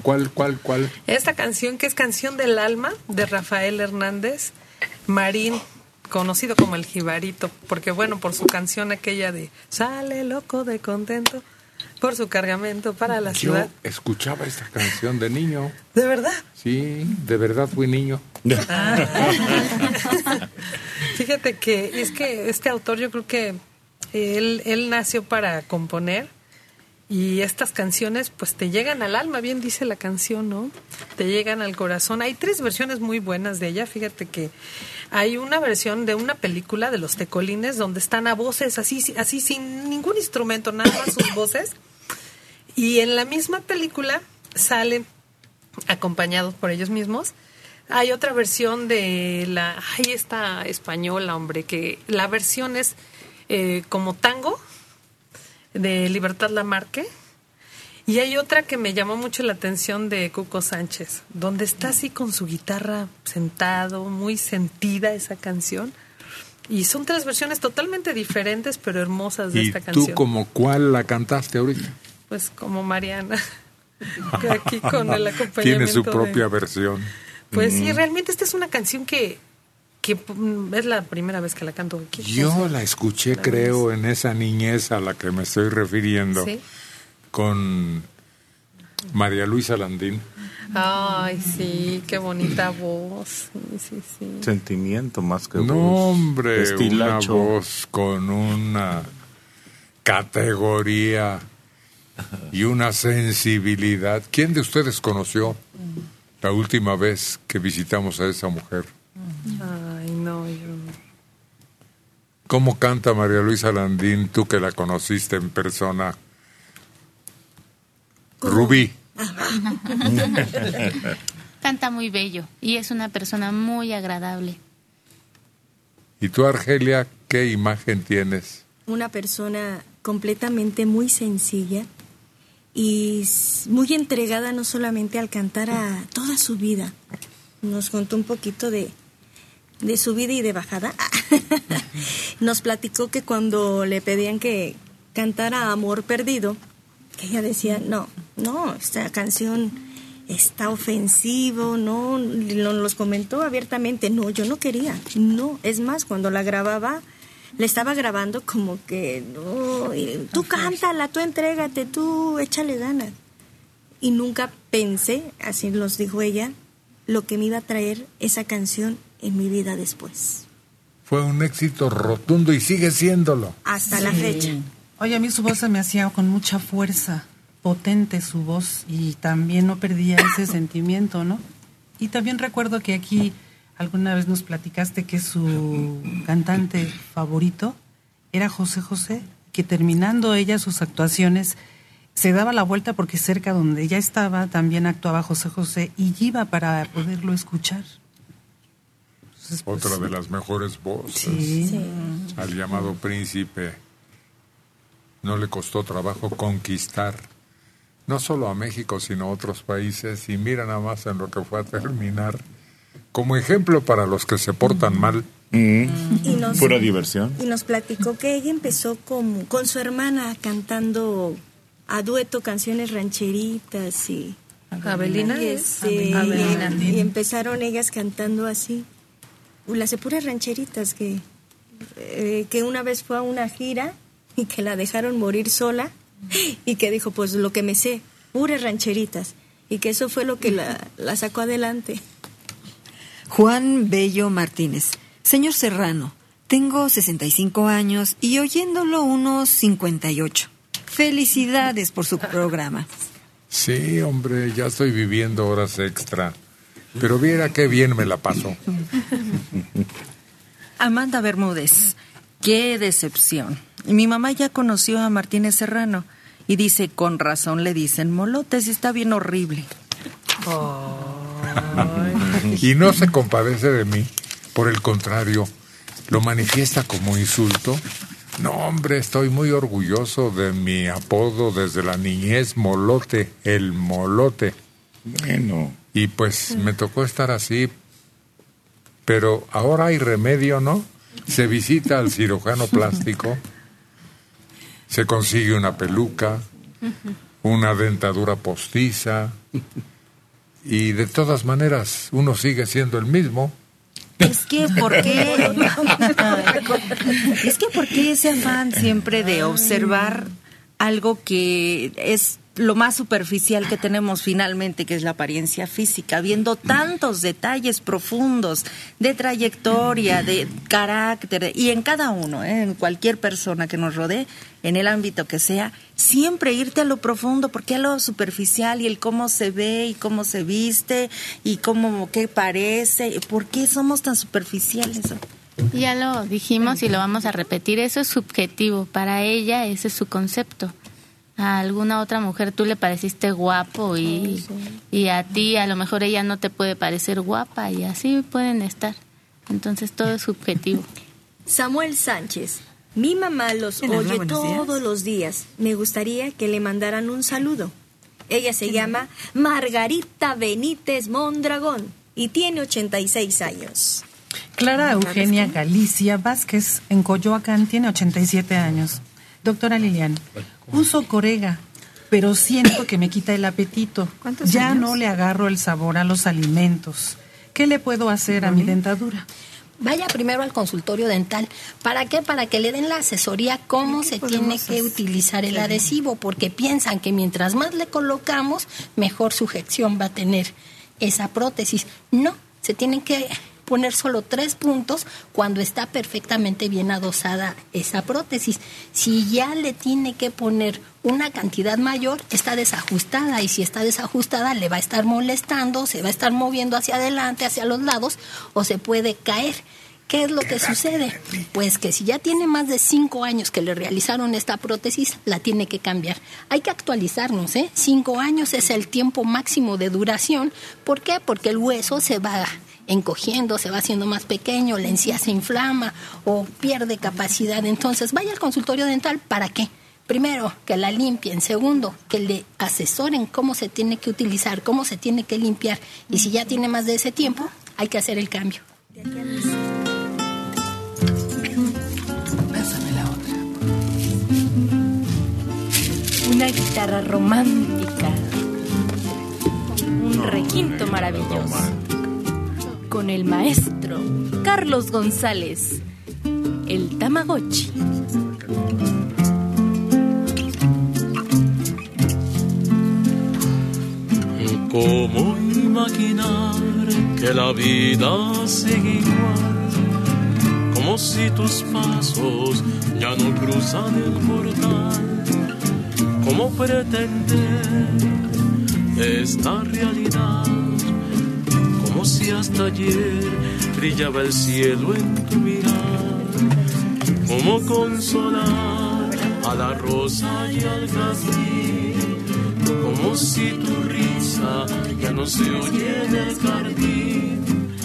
¿Con cuál, cuál, cuál? Esta canción que es Canción del Alma de Rafael Hernández Marín, conocido como el Jibarito, porque bueno, por su canción aquella de Sale loco de contento por su cargamento para la Yo ciudad. escuchaba esta canción de niño. ¿De verdad? Sí, de verdad fui niño. Fíjate que es que este autor yo creo que él, él nació para componer y estas canciones pues te llegan al alma, bien dice la canción, ¿no? Te llegan al corazón. Hay tres versiones muy buenas de ella, fíjate que hay una versión de una película de los tecolines donde están a voces así, así sin ningún instrumento, nada más sus voces. Y en la misma película salen acompañados por ellos mismos. Hay otra versión de la, ay, esta española, hombre, que la versión es eh, como tango de Libertad Lamarque. Y hay otra que me llamó mucho la atención de Cuco Sánchez, donde está así con su guitarra sentado, muy sentida esa canción. Y son tres versiones totalmente diferentes, pero hermosas de ¿Y esta tú canción. como cuál la cantaste ahorita? Pues como Mariana, que aquí con el acompañamiento. Tiene su de- propia versión. Pues sí, Mm. realmente esta es una canción que, que mm, es la primera vez que la canto aquí. Yo la escuché, La creo, en esa niñez a la que me estoy refiriendo, Sí. con María Luisa Landín. Ay, sí, qué bonita voz. Sí, sí, sí. Sentimiento más que No, voz. hombre, Estilacho. una voz con una categoría y una sensibilidad. ¿Quién de ustedes conoció la última vez que visitamos a esa mujer? Ay, no, yo no. ¿Cómo canta María Luisa Landín, tú que la conociste en persona? Rubí. Canta muy bello y es una persona muy agradable. ¿Y tú, Argelia, qué imagen tienes? Una persona completamente muy sencilla y muy entregada no solamente al cantar a toda su vida. Nos contó un poquito de, de su vida y de bajada. Nos platicó que cuando le pedían que cantara Amor Perdido, que ella decía, no, no, esta canción está ofensivo, no, lo- los comentó abiertamente, no, yo no quería, no, es más, cuando la grababa, le estaba grabando como que, no, tú cántala, tú entrégate, tú échale ganas. Y nunca pensé, así nos dijo ella, lo que me iba a traer esa canción en mi vida después, Fue un éxito rotundo y sigue siéndolo. hasta la fecha. Oye, a mí su voz se me hacía con mucha fuerza, potente su voz y también no perdía ese sentimiento, ¿no? Y también recuerdo que aquí alguna vez nos platicaste que su cantante favorito era José José, que terminando ella sus actuaciones se daba la vuelta porque cerca donde ella estaba también actuaba José José y iba para poderlo escuchar. Entonces, pues, Otra de las mejores voces. Sí. Al llamado príncipe. No le costó trabajo conquistar no solo a México, sino a otros países. Y mira nada más en lo que fue a terminar. Como ejemplo para los que se portan mal. Y nos- Pura diversión. Y nos platicó que ella empezó con, con su hermana cantando a dueto canciones rancheritas y... ¿Abelina? Y, este, Abelina. y- y empezaron ellas cantando así. Las de puras rancheritas que, eh, que una vez fue a una gira y que la dejaron morir sola y que dijo, pues lo que me sé, puras rancheritas. Y que eso fue lo que la, la sacó adelante. Juan Bello Martínez. Señor Serrano, tengo 65 años y oyéndolo unos 58. Felicidades por su programa. Sí, hombre, ya estoy viviendo horas extra. Pero viera qué bien me la paso. Amanda Bermúdez, qué decepción. Mi mamá ya conoció a Martínez Serrano y dice, con razón le dicen molotes está bien horrible. y no se compadece de mí. Por el contrario, lo manifiesta como insulto. No, hombre, estoy muy orgulloso de mi apodo desde la niñez, Molote, el Molote. Bueno. Y pues me tocó estar así. Pero ahora hay remedio, ¿no? Se visita al cirujano plástico, se consigue una peluca, una dentadura postiza, y de todas maneras uno sigue siendo el mismo. Es que, ¿por qué? es que, ¿por qué ese afán siempre de observar algo que es lo más superficial que tenemos finalmente, que es la apariencia física, viendo tantos detalles profundos de trayectoria, de carácter, y en cada uno, ¿eh? en cualquier persona que nos rodee, en el ámbito que sea, siempre irte a lo profundo, porque a lo superficial y el cómo se ve y cómo se viste y cómo qué parece, ¿por qué somos tan superficiales? Ya lo dijimos y lo vamos a repetir, eso es subjetivo, para ella ese es su concepto. A alguna otra mujer tú le pareciste guapo y, y a ti a lo mejor ella no te puede parecer guapa y así pueden estar. Entonces todo es subjetivo. Samuel Sánchez. Mi mamá los Hola, oye buenos días. todos los días. Me gustaría que le mandaran un saludo. Ella se llama Margarita Benítez Mondragón y tiene 86 años. Clara Eugenia Galicia Vázquez, en Coyoacán, tiene 87 años. Doctora Lilian, uso corega, pero siento que me quita el apetito. ¿Cuántos Ya años? no le agarro el sabor a los alimentos. ¿Qué le puedo hacer a mi dentadura? Vaya primero al consultorio dental. ¿Para qué? Para que le den la asesoría cómo se tiene que utilizar el adhesivo, porque piensan que mientras más le colocamos, mejor sujeción va a tener esa prótesis. No, se tienen que poner solo tres puntos cuando está perfectamente bien adosada esa prótesis. Si ya le tiene que poner una cantidad mayor, está desajustada y si está desajustada le va a estar molestando, se va a estar moviendo hacia adelante, hacia los lados o se puede caer. ¿Qué es lo que sucede? Pues que si ya tiene más de cinco años que le realizaron esta prótesis, la tiene que cambiar. Hay que actualizarnos, ¿eh? Cinco años es el tiempo máximo de duración. ¿Por qué? Porque el hueso se va encogiendo, se va haciendo más pequeño, la encía se inflama o pierde capacidad. Entonces, vaya al consultorio dental, ¿para qué? Primero, que la limpien. Segundo, que le asesoren cómo se tiene que utilizar, cómo se tiene que limpiar. Y si ya tiene más de ese tiempo, hay que hacer el cambio. Pásame la otra. Una guitarra romántica. Un requinto maravilloso. Con el maestro Carlos González. El Tamagotchi. ¿Cómo imaginar que la vida sigue igual? Como si tus pasos ya no cruzan el portal. ¿Cómo pretender esta realidad? Como si hasta ayer brillaba el cielo en tu mirar. ¿Cómo consolar a la rosa y al jazmín? como si tu risa ya no se oye en el jardín,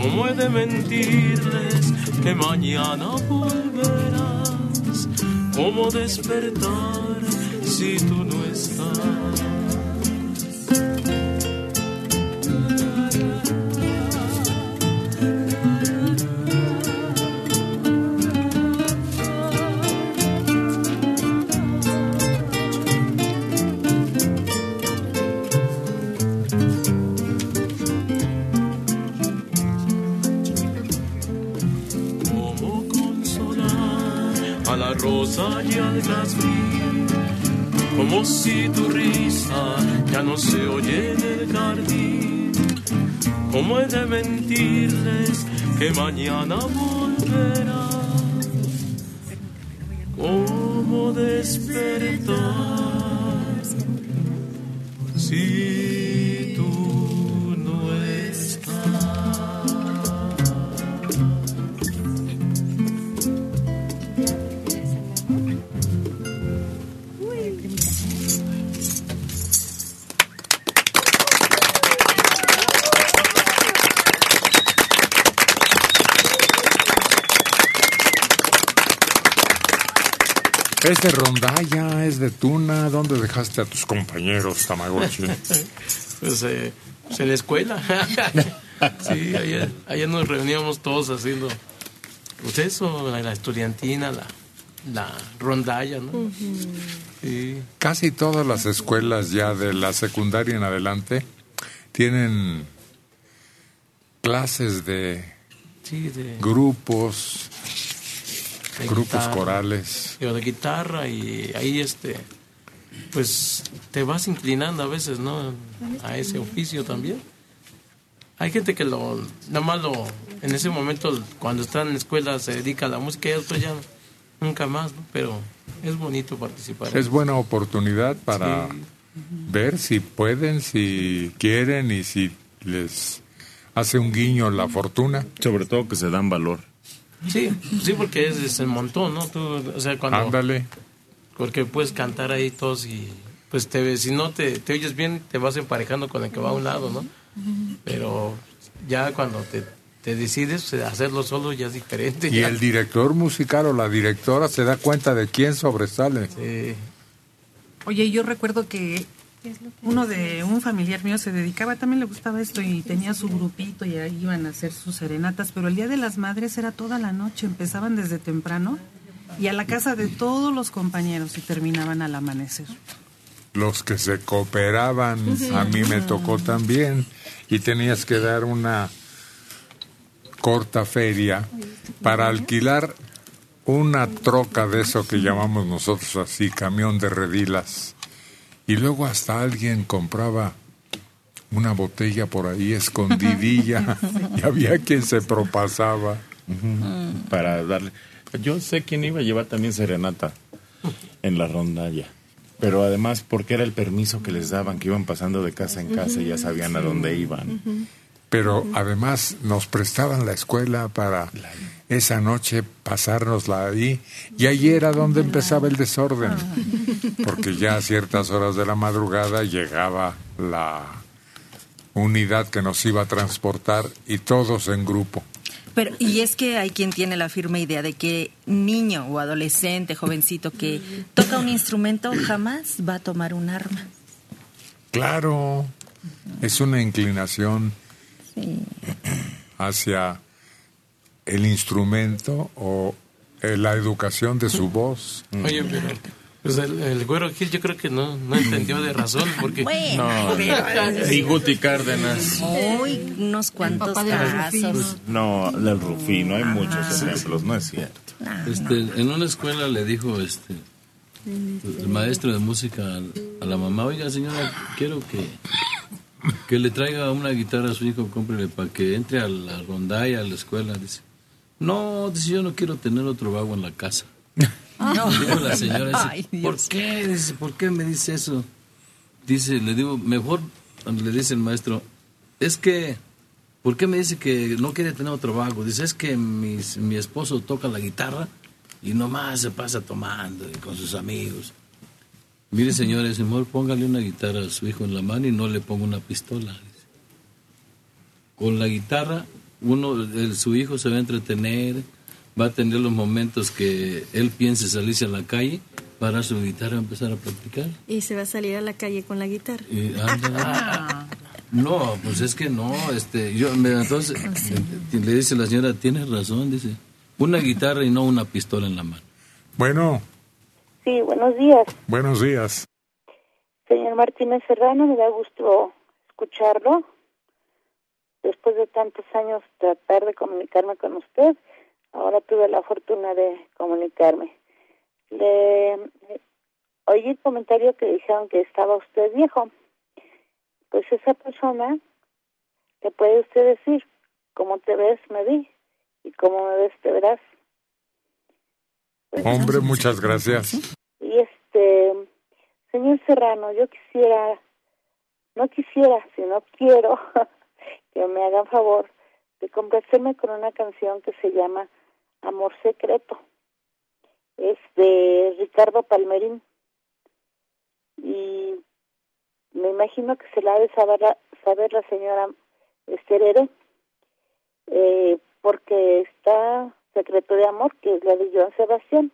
¿Cómo he de mentirles que mañana volverás? ¿Cómo despertar si tú no estás? Rosa y al jazmín? Como si tu risa ya no se oye en el jardín. ¿Cómo he de mentirles que mañana volverás? ¿Cómo despertar si Es de rondalla, es de tuna. ¿Dónde dejaste a tus compañeros, Tamagotchi? Pues, eh, pues en la escuela. sí, ayer, ayer nos reuníamos todos haciendo pues eso, la, la estudiantina, la, la rondalla, ¿no? Sí. Casi todas las escuelas ya de la secundaria en adelante tienen clases de Sí, de, grupos, de grupos guitarra. corales. Digo, de guitarra y ahí este pues te vas inclinando a veces no a ese oficio también hay gente que lo nada más lo en ese momento cuando está en la escuela se dedica a la música y después ya nunca más ¿no? pero es bonito participar Es buena oportunidad para ver si pueden, si quieren y si les hace un guiño la fortuna. Sobre todo que se dan valor. Sí sí porque es, es el montón no Tú, o sea cuando Ándale. porque puedes cantar ahí todos y pues te si no te, te oyes bien te vas emparejando con el que va a un lado no pero ya cuando te, te decides pues, hacerlo solo ya es diferente Y ya. el director musical o la directora se da cuenta de quién sobresale. Oye, yo recuerdo que uno de un familiar mío se dedicaba, también le gustaba esto y tenía su grupito y ahí iban a hacer sus serenatas, pero el Día de las Madres era toda la noche, empezaban desde temprano y a la casa de todos los compañeros y terminaban al amanecer. Los que se cooperaban, a mí me tocó también, y tenías que dar una corta feria para alquilar una troca de eso que llamamos nosotros así, camión de redilas. Y luego hasta alguien compraba una botella por ahí escondidilla y había quien se propasaba. Para darle. Yo sé quién iba a llevar también serenata en la rondalla. Pero además, porque era el permiso que les daban, que iban pasando de casa en casa y ya sabían a dónde iban. Pero además nos prestaban la escuela para esa noche pasárnosla ahí. Y ahí era donde empezaba el desorden. Porque ya a ciertas horas de la madrugada llegaba la unidad que nos iba a transportar y todos en grupo. Pero, y es que hay quien tiene la firme idea de que niño o adolescente, jovencito que toca un instrumento jamás va a tomar un arma. Claro, es una inclinación Sí. hacia el instrumento o eh, la educación de su voz. Oye, pero pues el, el güero Gil yo creo que no, no entendió de razón porque Bueno, No, pero- y Guti Cárdenas. Uy, unos cuantos casos. No, del Rufino, hay muchos ejemplos, no es cierto. Este, en una escuela le dijo este el maestro de música a la mamá, oiga señora, quiero que, que le traiga una guitarra a su hijo, cómprele para que entre a la rondalla, a la escuela. Dice, no, dice, yo no quiero tener otro vago en la casa. No. Dijo la señora, dice, Ay, ¿por qué? Dice, ¿por qué me dice eso? Dice, le digo, mejor, le dice el maestro, es que, ¿por qué me dice que no quiere tener otro vago? Dice, es que mis- mi esposo toca la guitarra y nomás se pasa tomando y con sus amigos. Mire, señores, mejor póngale una guitarra a su hijo en la mano y no le ponga una pistola. dice. Con la guitarra uno, el- su hijo se va a entretener, va a tener los momentos que él piense salirse a la calle, para su guitarra y empezar a practicar. Y se va a salir a la calle con la guitarra. Y anda. No, pues es que no, este, yo, me- entonces, eh, le dice la señora, tienes razón, dice, una guitarra y no una pistola en la mano. Bueno, Sí, buenos días. buenos días. Señor Martínez Serrano, me da gusto escucharlo. Después de tantos años tratar de comunicarme con usted, ahora tuve la fortuna de comunicarme. Le oí el comentario que dijeron que estaba usted viejo. Pues esa persona le puede usted decir, como te ves, me vi, y como me ves, te verás. Hombre, muchas gracias. Y este, señor Serrano, yo quisiera, no quisiera, sino quiero que me hagan favor de complacerme con una canción que se llama Amor Secreto. Es de Ricardo Palmerín. Y me imagino que se la ha de saber la, saber la señora Esterere, eh, porque está Secreto de Amor, que es la de Joan Sebastián.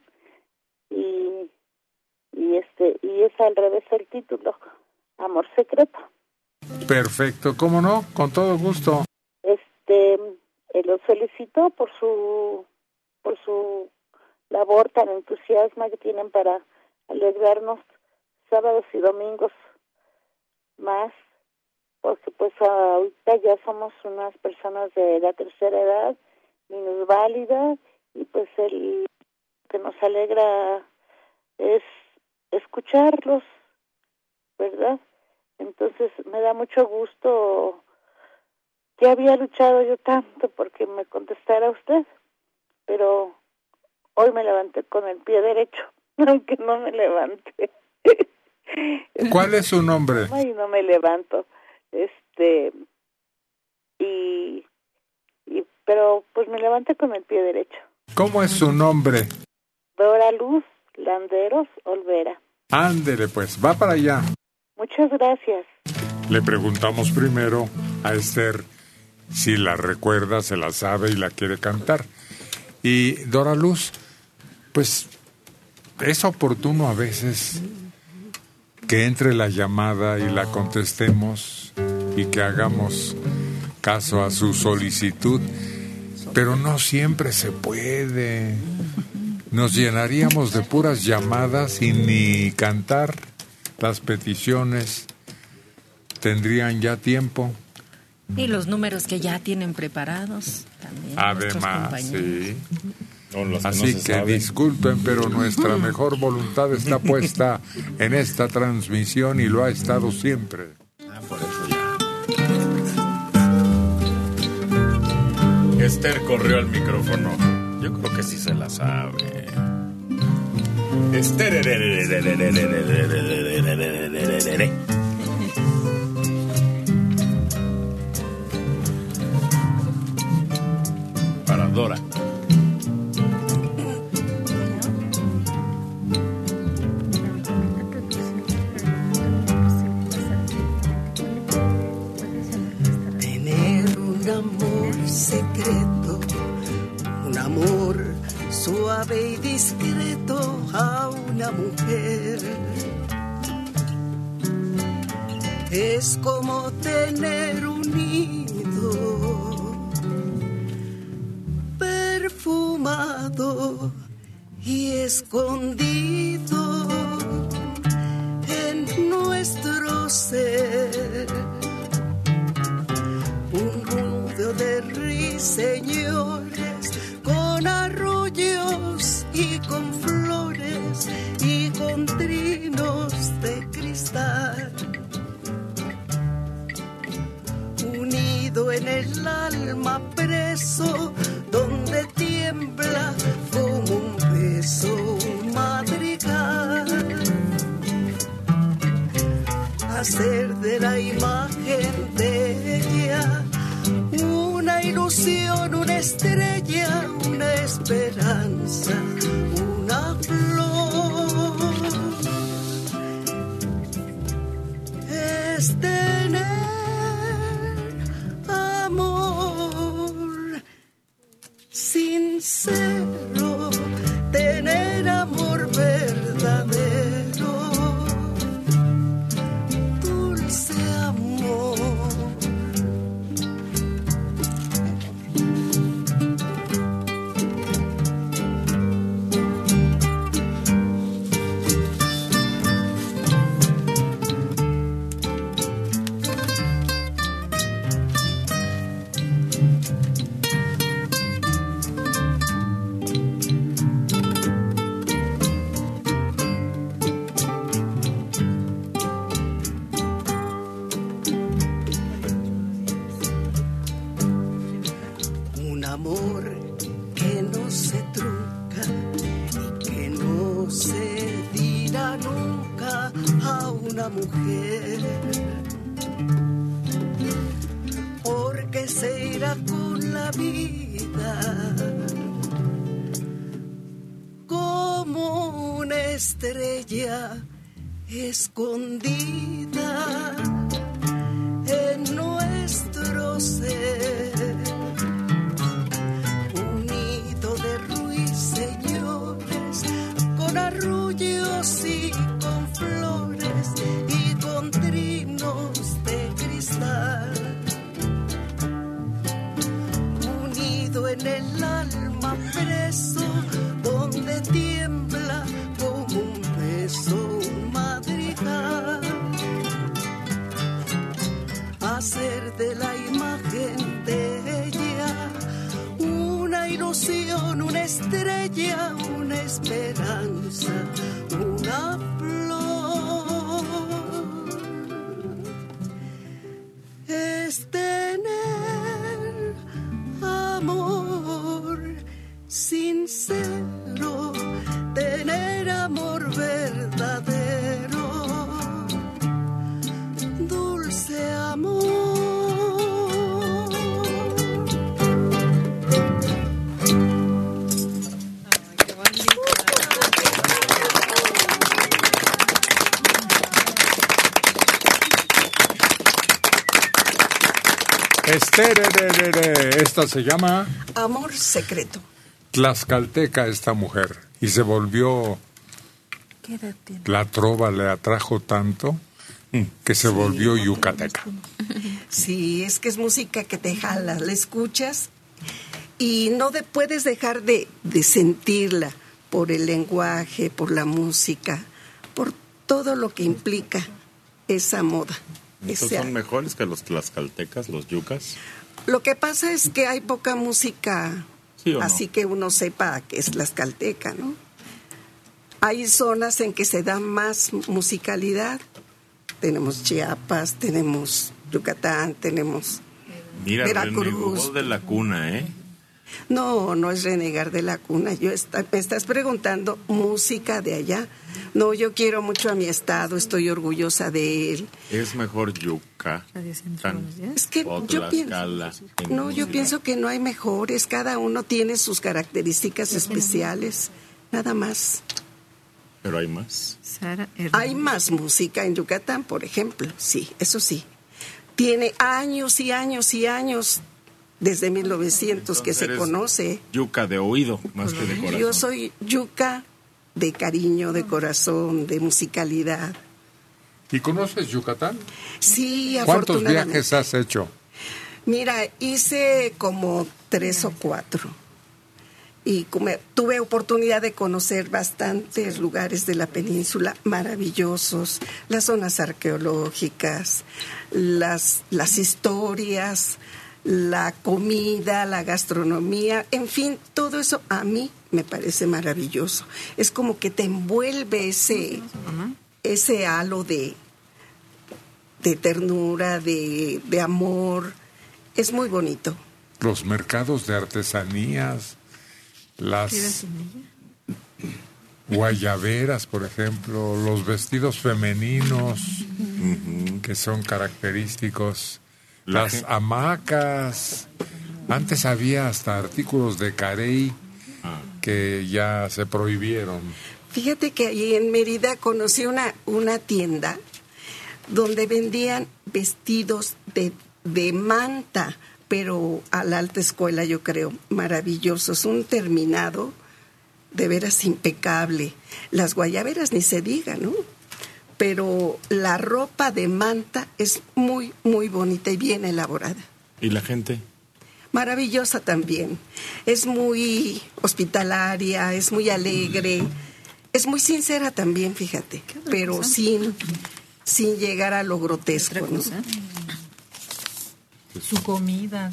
Y y este y es al revés el título amor secreto Perfecto, ¿cómo no? Con todo gusto. este eh, lo felicito por su por su labor tan entusiasma que tienen para alegrarnos sábados y domingos más porque pues ahorita ya somos unas personas de la tercera edad minusválida y pues el que nos alegra es escucharlos, ¿verdad? Entonces me da mucho gusto que había luchado yo tanto porque me contestara usted, pero hoy me levanté con el pie derecho, aunque no me levante. ¿Cuál es su nombre? Ay, no me levanto. Este y y pero pues me levanté con el pie derecho. ¿Cómo es su nombre? Dora Luz Landeros Olvera. Ándele, pues, va para allá. Muchas gracias. Le preguntamos primero a Esther si la recuerda, se la sabe y la quiere cantar. Y Dora Luz, pues es oportuno a veces que entre la llamada y la contestemos y que hagamos caso a su solicitud, pero no siempre se puede. Nos llenaríamos de puras llamadas y ni cantar las peticiones tendrían ya tiempo. Y los números que ya tienen preparados también. Además, sí. no Así que disculpen, pero nuestra mejor voluntad está puesta en esta transmisión y lo ha estado siempre. Esther corrió al micrófono. Yo creo que sí se la sabe. Esther. Para Dora. Como tener Es Se llama Amor secreto. Tlaxcalteca esta mujer y se volvió ¿Qué edad tiene? la trova le atrajo tanto que se volvió yucateca. Sí, es que es música que te jala, la escuchas y no de- puedes dejar de, de sentirla por el lenguaje, por la música, por todo lo que implica esa moda. ¿Estos ese- son mejores que los tlaxcaltecas, los yucas? Lo que pasa es que hay poca música, ¿Sí o no? así que uno sepa que es la escalteca, ¿no? Hay zonas en que se da más musicalidad. Tenemos Chiapas, tenemos Yucatán, tenemos... Mira, Veracruz. de la cuna, ¿eh? No, no es renegar de la cuna. Yo está- me estás preguntando música de allá. No, yo quiero mucho a mi estado, estoy orgullosa de él. Es mejor yuca. Tan- Es que yo pienso- No, yo pienso que no hay mejores. Cada uno tiene sus características especiales. Nada más. Pero hay más. Hay más música en Yucatán, por ejemplo. Sí, eso sí. Tiene años y años y años desde 1900 que se conoce. Yuca de oído, más que de corazón. Yo soy yuca de cariño, de corazón, de musicalidad. ¿Y conoces Yucatán? Sí, ¿Cuántos afortunadamente. viajes has hecho? Mira, hice como tres o cuatro. Y como tuve oportunidad de conocer bastantes lugares de la península maravillosos, las zonas arqueológicas, las, las historias, la comida, la gastronomía, en fin, todo eso a mí me parece maravilloso. Es como que te envuelve ese, ese halo de, de ternura, de, de amor. Es muy bonito. Los mercados de artesanías, las guayaberas, por ejemplo, los vestidos femeninos que son característicos, las hamacas. Antes había hasta artículos de carey que ya se prohibieron. Fíjate que allí en Mérida conocí una, una tienda donde vendían vestidos de, de manta pero a la alta escuela yo creo maravilloso. Es un terminado de veras impecable. Las guayaberas ni se diga, ¿no? Pero la ropa de manta es muy, muy bonita y bien elaborada. ¿Y la gente? Maravillosa también. Es muy hospitalaria, es muy alegre, es muy sincera también, fíjate, pero sin, sin llegar a lo grotesco. ¿no? Su comida.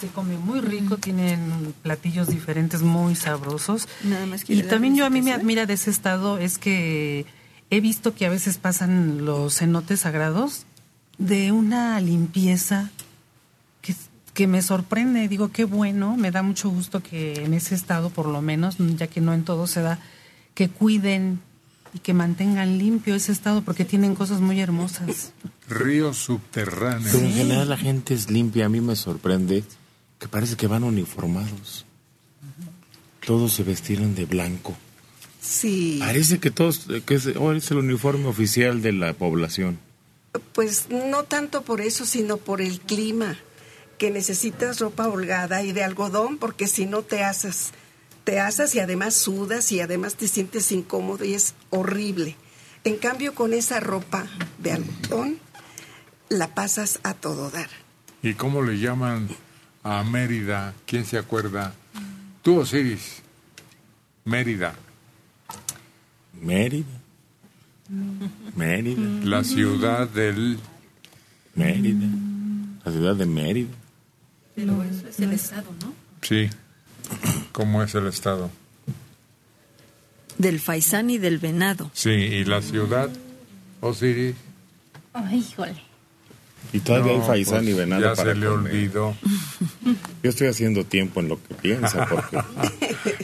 Se come muy rico, tienen platillos diferentes muy sabrosos. Nada más Y también yo a mí me admira de ese estado es que he visto que a veces pasan los cenotes sagrados de una limpieza que, que me sorprende. Digo, qué bueno, me da mucho gusto que en ese estado, por lo menos, ya que no en todo se da, que cuiden y que mantengan limpio ese estado porque tienen cosas muy hermosas. Ríos subterráneos. Pero en general la gente es limpia. A mí me sorprende que parece que van uniformados. Todos se vestieron de blanco. Sí, Parece que todos, que es, oh, es el uniforme oficial de la población. pues no tanto por eso, sino por el clima, que necesitas ropa holgada y de algodón, porque si no te asas, te asas y además sudas y además te sientes incómodo y es horrible. En cambio, con esa ropa de algodón, la pasas a todo dar. ¿Y cómo le llaman a Mérida? ¿Quién se acuerda? Tú, Osiris. Mérida. Mérida. Mérida. La ciudad del... Mérida. La ciudad de Mérida. Pero eso es el estado, ¿no? Sí. ¿Cómo es el estado? Del faisán y del venado. Sí, y la ciudad, Osiris. Ay, híjole. Y todavía No, hay faisán pues, y venado ya para se le comer. olvidó. Yo estoy haciendo tiempo en lo que piensa. Porque...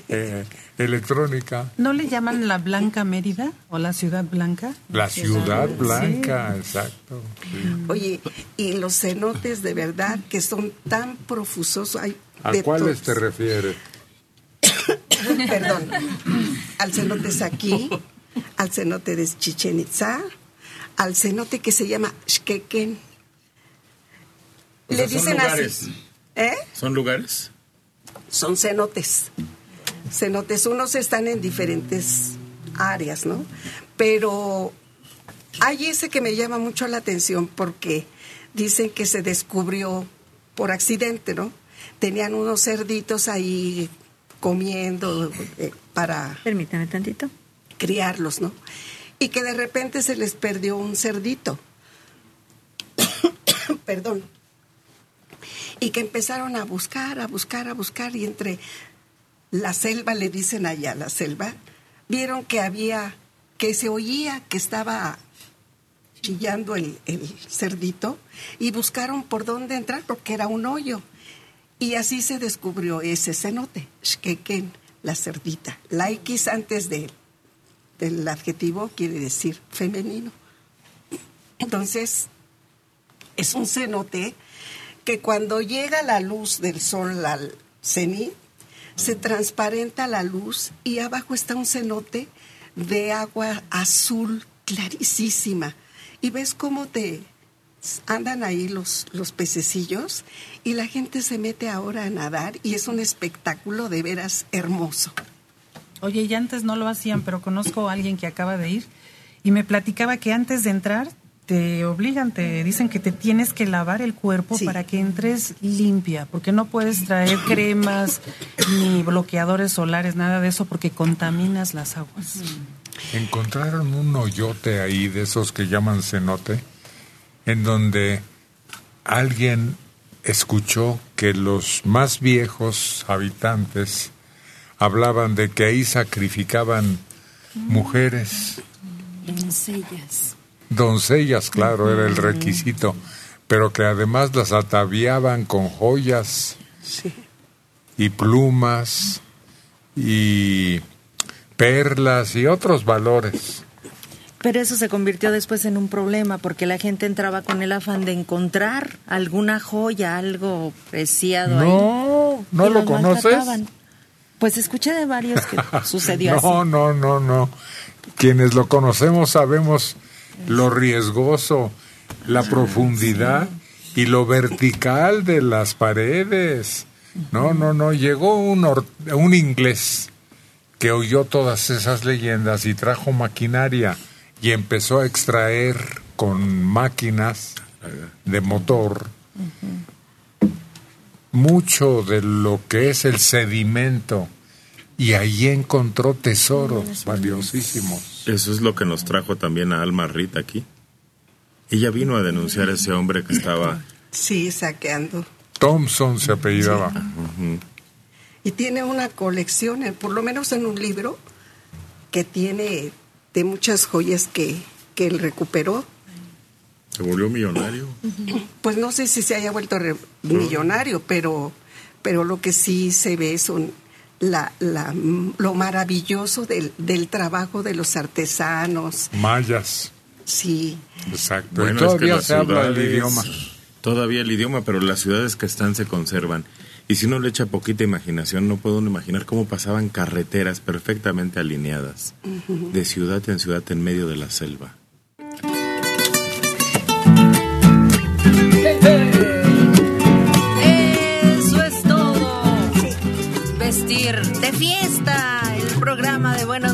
Eh, electrónica. ¿No le llaman la Blanca Mérida o la Ciudad Blanca? La ciudad Sí. blanca, exacto. sí. Oye, y los cenotes de verdad que son tan profusos, hay ¿A cuáles te refieres? Perdón, al cenote Saquí, al cenote de Chichen Itza, al cenote que se llama Xquequén. O Le sea, son dicen lugares. así. ¿Eh? ¿Son lugares? Son cenotes. Cenotes, unos están en diferentes áreas, ¿no? Pero hay ese que me llama mucho la atención porque dicen que se descubrió por accidente, ¿no? Tenían unos cerditos ahí comiendo eh, para... Permítame tantito. Criarlos, ¿no? Y que de repente se les perdió un cerdito. Perdón. Y que empezaron a buscar, a buscar, a buscar y entre la selva, le dicen allá, la selva, vieron que había, que se oía que estaba chillando el, cerdito y buscaron por dónde entrar porque era un hoyo. Y así se descubrió ese cenote, Xquequén, la cerdita. La X antes de, del adjetivo quiere decir femenino. Entonces, es un cenote que cuando llega la luz del sol al cenit, se transparenta la luz y abajo está un cenote de agua azul clarísima. Y ves cómo te andan ahí los, los pececillos y la gente se mete ahora a nadar y es un espectáculo de veras hermoso. Oye, y antes no lo hacían, pero conozco a alguien que acaba de ir y me platicaba que antes de entrar te obligan, te dicen que te tienes que lavar el cuerpo para que entres limpia, porque no puedes traer cremas ni bloqueadores solares, nada de eso, porque contaminas las aguas. Encontraron un hoyote ahí de esos que llaman cenote, en donde alguien escuchó que los más viejos habitantes hablaban de que ahí sacrificaban mujeres, Doncellas. Doncellas, claro, era el requisito, pero que además las ataviaban con joyas y plumas y perlas y otros valores. Pero eso se convirtió después en un problema porque la gente entraba con el afán de encontrar alguna joya, algo preciado ahí. No, ¿no y lo conoces? maltrataban. Pues escuché de varios que sucedió así. no, no, no, no. Quienes lo conocemos sabemos lo riesgoso, la profundidad y lo vertical de las paredes. No, no, no, llegó un, or- un inglés que oyó todas esas leyendas y trajo maquinaria y empezó a extraer con máquinas de motor mucho de lo que es el sedimento y ahí encontró tesoros valiosísimos. Eso es lo que nos trajo también a Alma Rita aquí. Ella vino a denunciar a ese hombre que estaba... Sí, saqueando. Thompson se apellidaba. Y tiene una colección, eh, por lo menos en un libro, que tiene de muchas joyas que, que él recuperó. Se volvió millonario. Pues no sé si se haya vuelto millonario, pero, pero lo que sí se ve son la, la, lo maravilloso del, del trabajo de los artesanos. Mayas. Sí. Exacto. Bueno, todavía es que se las habla el idioma. Todavía el idioma, pero las ciudades que están se conservan. Y si uno le echa poquita imaginación, no puedo uno imaginar cómo pasaban carreteras perfectamente alineadas, de ciudad en ciudad en medio de la selva. De fiesta, el programa de Buenos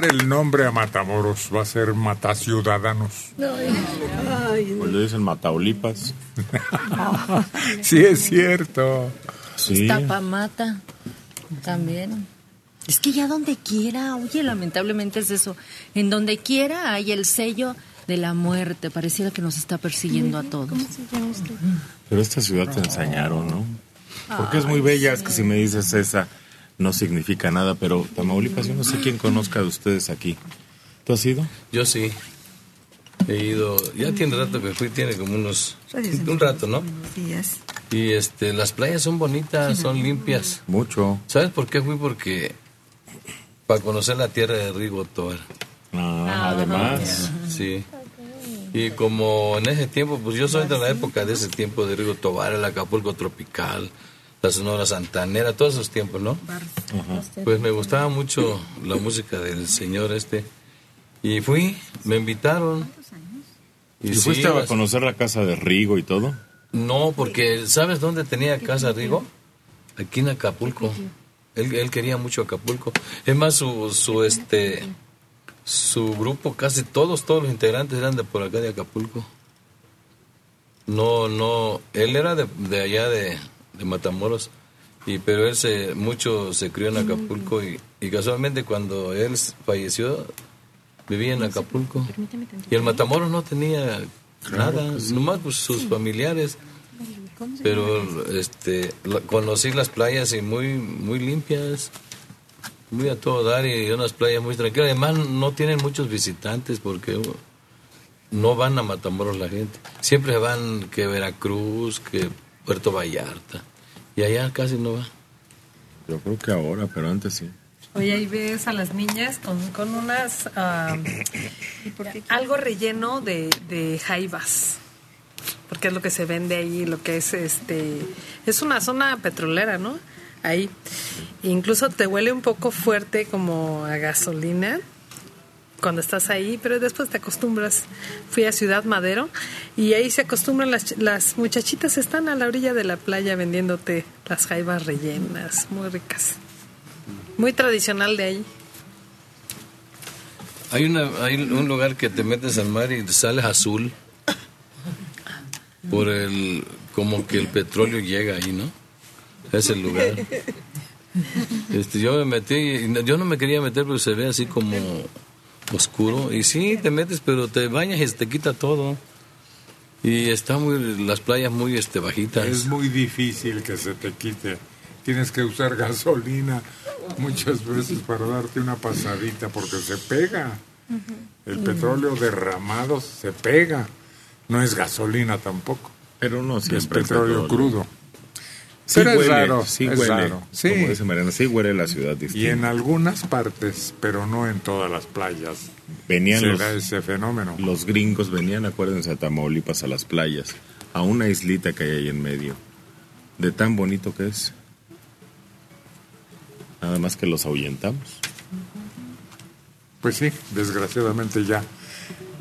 cambiar el nombre a Matamoros, va a ser Mataciudadanos. Pues le dicen Mataulipas. sí, es cierto. Sí. Tapamata también. Es que ya donde quiera, oye, lamentablemente es eso. En donde quiera hay el sello de la muerte. Pareciera que nos está persiguiendo a todos. Pero esta ciudad te enseñaron, ¿no? Porque es muy bella, es que si me dices esa, no significa nada, pero Tamaulipas, yo no sé quién conozca de ustedes aquí. ¿Tú has ido? Yo sí. He ido, ya tiene rato que fui, tiene como unos, un rato, ¿no? Y este, las playas son bonitas, son limpias. Mucho. ¿Sabes por qué fui? Porque para conocer la tierra de Rigo Tobar. Ah, además. Sí. Y como en ese tiempo, pues yo soy de la época de ese tiempo de Rigo Tobar, el Acapulco Tropical, la Sonora Santanera, todos esos tiempos, ¿no? Pues me gustaba mucho la música del señor este. Y fui, me invitaron. ¿Y, sí, fuiste a conocer la casa de Rigo y todo? No, porque ¿sabes dónde tenía casa Rigo? Aquí en Acapulco. Él, él quería mucho Acapulco. Es más, su, su, este, su grupo, casi todos, todos los integrantes eran de por acá de Acapulco. No, no, él era de, de allá de, de Matamoros, y, pero él se, mucho se crió en Acapulco y, y casualmente cuando él falleció, vivía en Acapulco. Y el Matamoros no tenía nada, nomás pues, sus familiares. Pero este la- conocí las playas y muy muy limpias, muy a todo dar y unas playas muy tranquilas. Además no tienen muchos visitantes porque no van a Matamoros la gente. Siempre van que Veracruz, que Puerto Vallarta. Y allá casi no va. Yo creo que ahora, pero antes sí. Oye, ahí ves a las niñas con, con unas... ah, algo relleno de, de jaivas. Porque es lo que se vende ahí, lo que es este... Es una zona petrolera, ¿no? Ahí. Incluso te huele un poco fuerte como a gasolina cuando estás ahí, pero después te acostumbras. Fui a Ciudad Madero y ahí se acostumbran las, las muchachitas, están a la orilla de la playa vendiéndote las jaivas rellenas, muy ricas. Muy tradicional de ahí. Hay, una, hay un lugar que te metes al mar y sales azul por el como que el petróleo llega ahí, ¿no? Es el lugar. Este, yo me metí, yo no me quería meter porque se ve así como oscuro. Y sí, te metes, pero te bañas y se te quita todo. Y está muy, las playas muy este, bajitas. Es muy difícil que se te quite. Tienes que usar gasolina muchas veces para darte una pasadita porque se pega. El petróleo derramado se pega. No es gasolina tampoco. Pero no es siempre petróleo petróleo. crudo. Sí Pero huele, es raro. sí es huele. raro. Sí. Como dice Mariana, sí huele la ciudad Y distinta. en algunas partes, pero no en todas las playas. Venían los, ese fenómeno. los gringos, venían, acuérdense, a Tamaulipas, a las playas, a una islita que hay ahí en medio. De tan bonito que es. Nada más que los ahuyentamos. Pues sí, desgraciadamente ya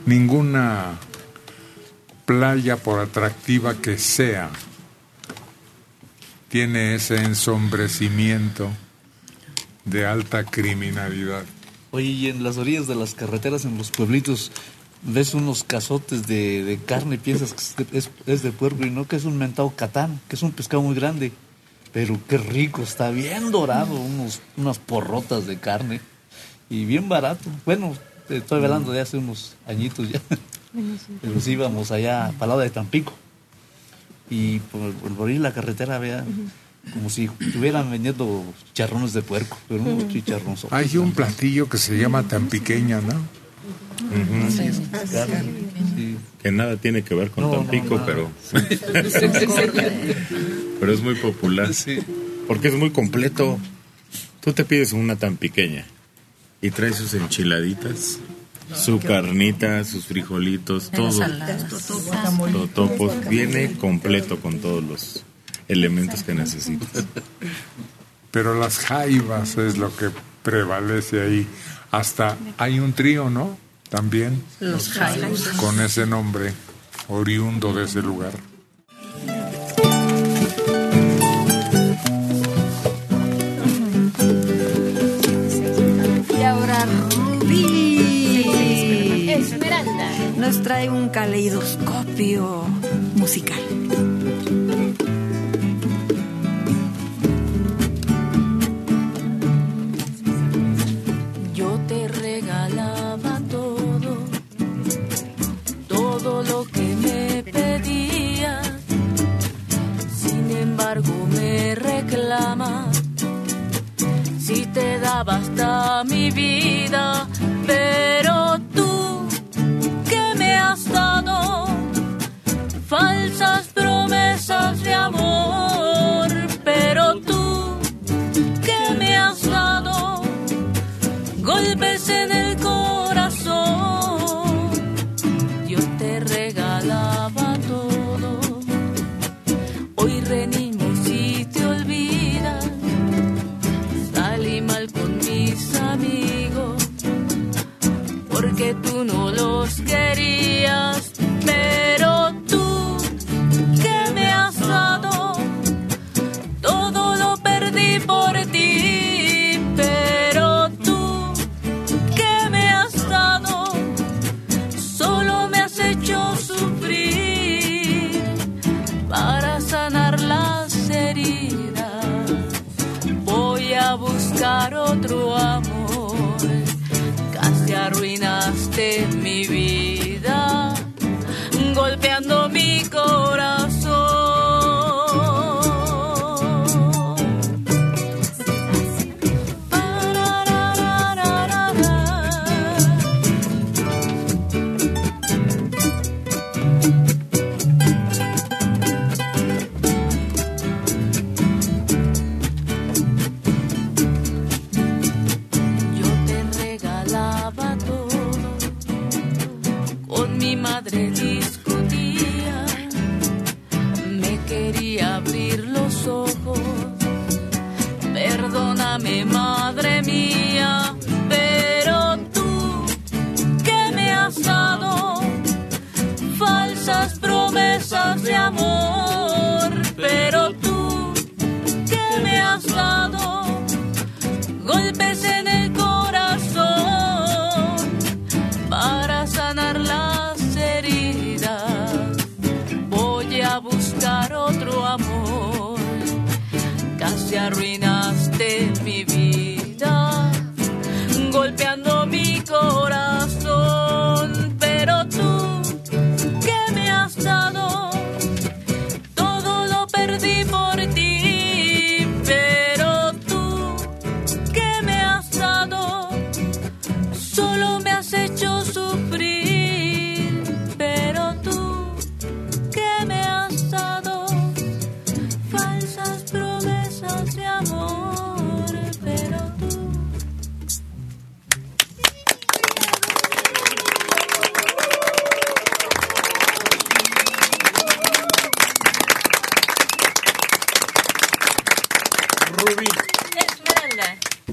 ninguna playa, por atractiva que sea, tiene ese ensombrecimiento de alta criminalidad. Oye, y en las orillas de las carreteras, en los pueblitos, ves unos cazotes de, de carne, piensas que es de, es- es de puerco y no que es un mentado catán, que es un pescado muy grande. Pero qué rico, está bien dorado, unos, unas porrotas de carne y bien barato. Bueno, estoy hablando de hace unos añitos ya. Pero sí íbamos allá para el lado de Tampico. Y por, por, por ahí la carretera había como si estuvieran vendiendo charrones de puerco, pero unos chicharrones. Hay un platillo que se llama tan pequeña, ¿no? Que nada tiene que ver con No, Tampico, pero. pero es muy popular. Porque es muy completo. Tú te pides una tan pequeña y trae sus enchiladitas, su carnita, sus frijolitos, todo. Totopos. Viene completo con todos los elementos que necesitas. Pero las jaivas es lo que prevalece ahí. Hasta hay un trío, ¿no? También. Los jaivas. Con ese nombre, oriundo de ese lugar. traigo un caleidoscopio musical. Yo te regalaba todo, todo lo que me pedía. Sin embargo, me reclama si te daba hasta mi vida.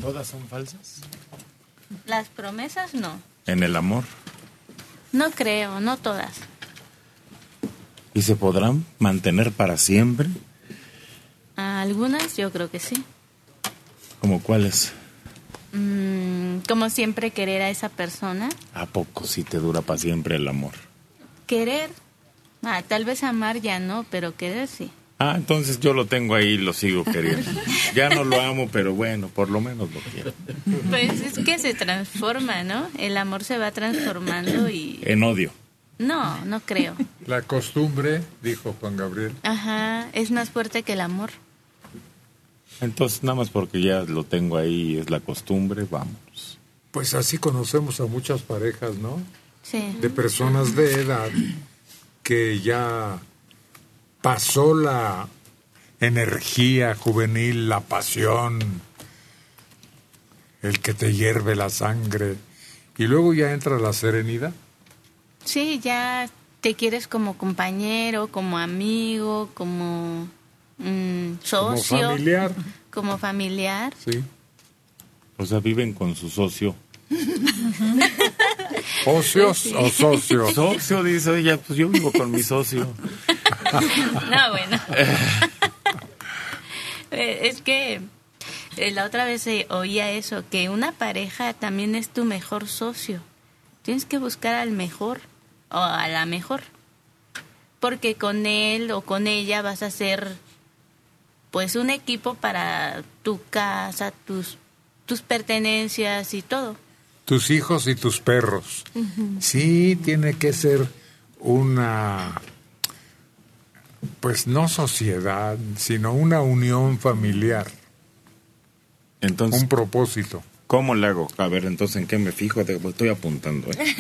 ¿Todas son falsas? las promesas no. En el amor. No creo, no todas. ¿Y se podrán mantener para siempre? Algunas yo creo que sí. ¿Como cuáles? Mm, como siempre querer a esa persona. ¿A poco sí te dura para siempre el amor? Querer. Ah, tal vez amar ya no, pero querer sí. Ah, entonces yo lo tengo ahí y lo sigo queriendo. Ya no lo amo, pero bueno, por lo menos lo quiero. Pues es que se transforma, ¿no? El amor se va transformando y... En odio. No, no creo. La costumbre, dijo Juan Gabriel. Ajá, es más fuerte que el amor. Entonces, nada más porque ya lo tengo ahí y es la costumbre, vamos. Pues así conocemos a muchas parejas, ¿no? Sí. De personas de edad que ya pasó la energía juvenil, la pasión, el que te hierve la sangre, y luego ya entra la serenidad. Sí, ya te quieres como compañero, como amigo, como mm, socio. Como familiar. Como familiar. Sí. O sea, viven con su socio. ¿Ocios Sí. o socios? Socio, dice, oye, pues yo vivo con mi socio. No, bueno. Eh, es que eh, la otra vez eh, oía eso, que una pareja también es tu mejor socio. Tienes que buscar al mejor o a la mejor. Porque con él o con ella vas a ser pues un equipo para tu casa, tus tus pertenencias y todo. tus hijos y tus perros. Sí, tiene que ser una, pues no sociedad, sino una unión familiar. Entonces, un propósito. ¿Cómo le hago? A ver, entonces, ¿en qué me fijo? Te- Estoy apuntando. ¿eh?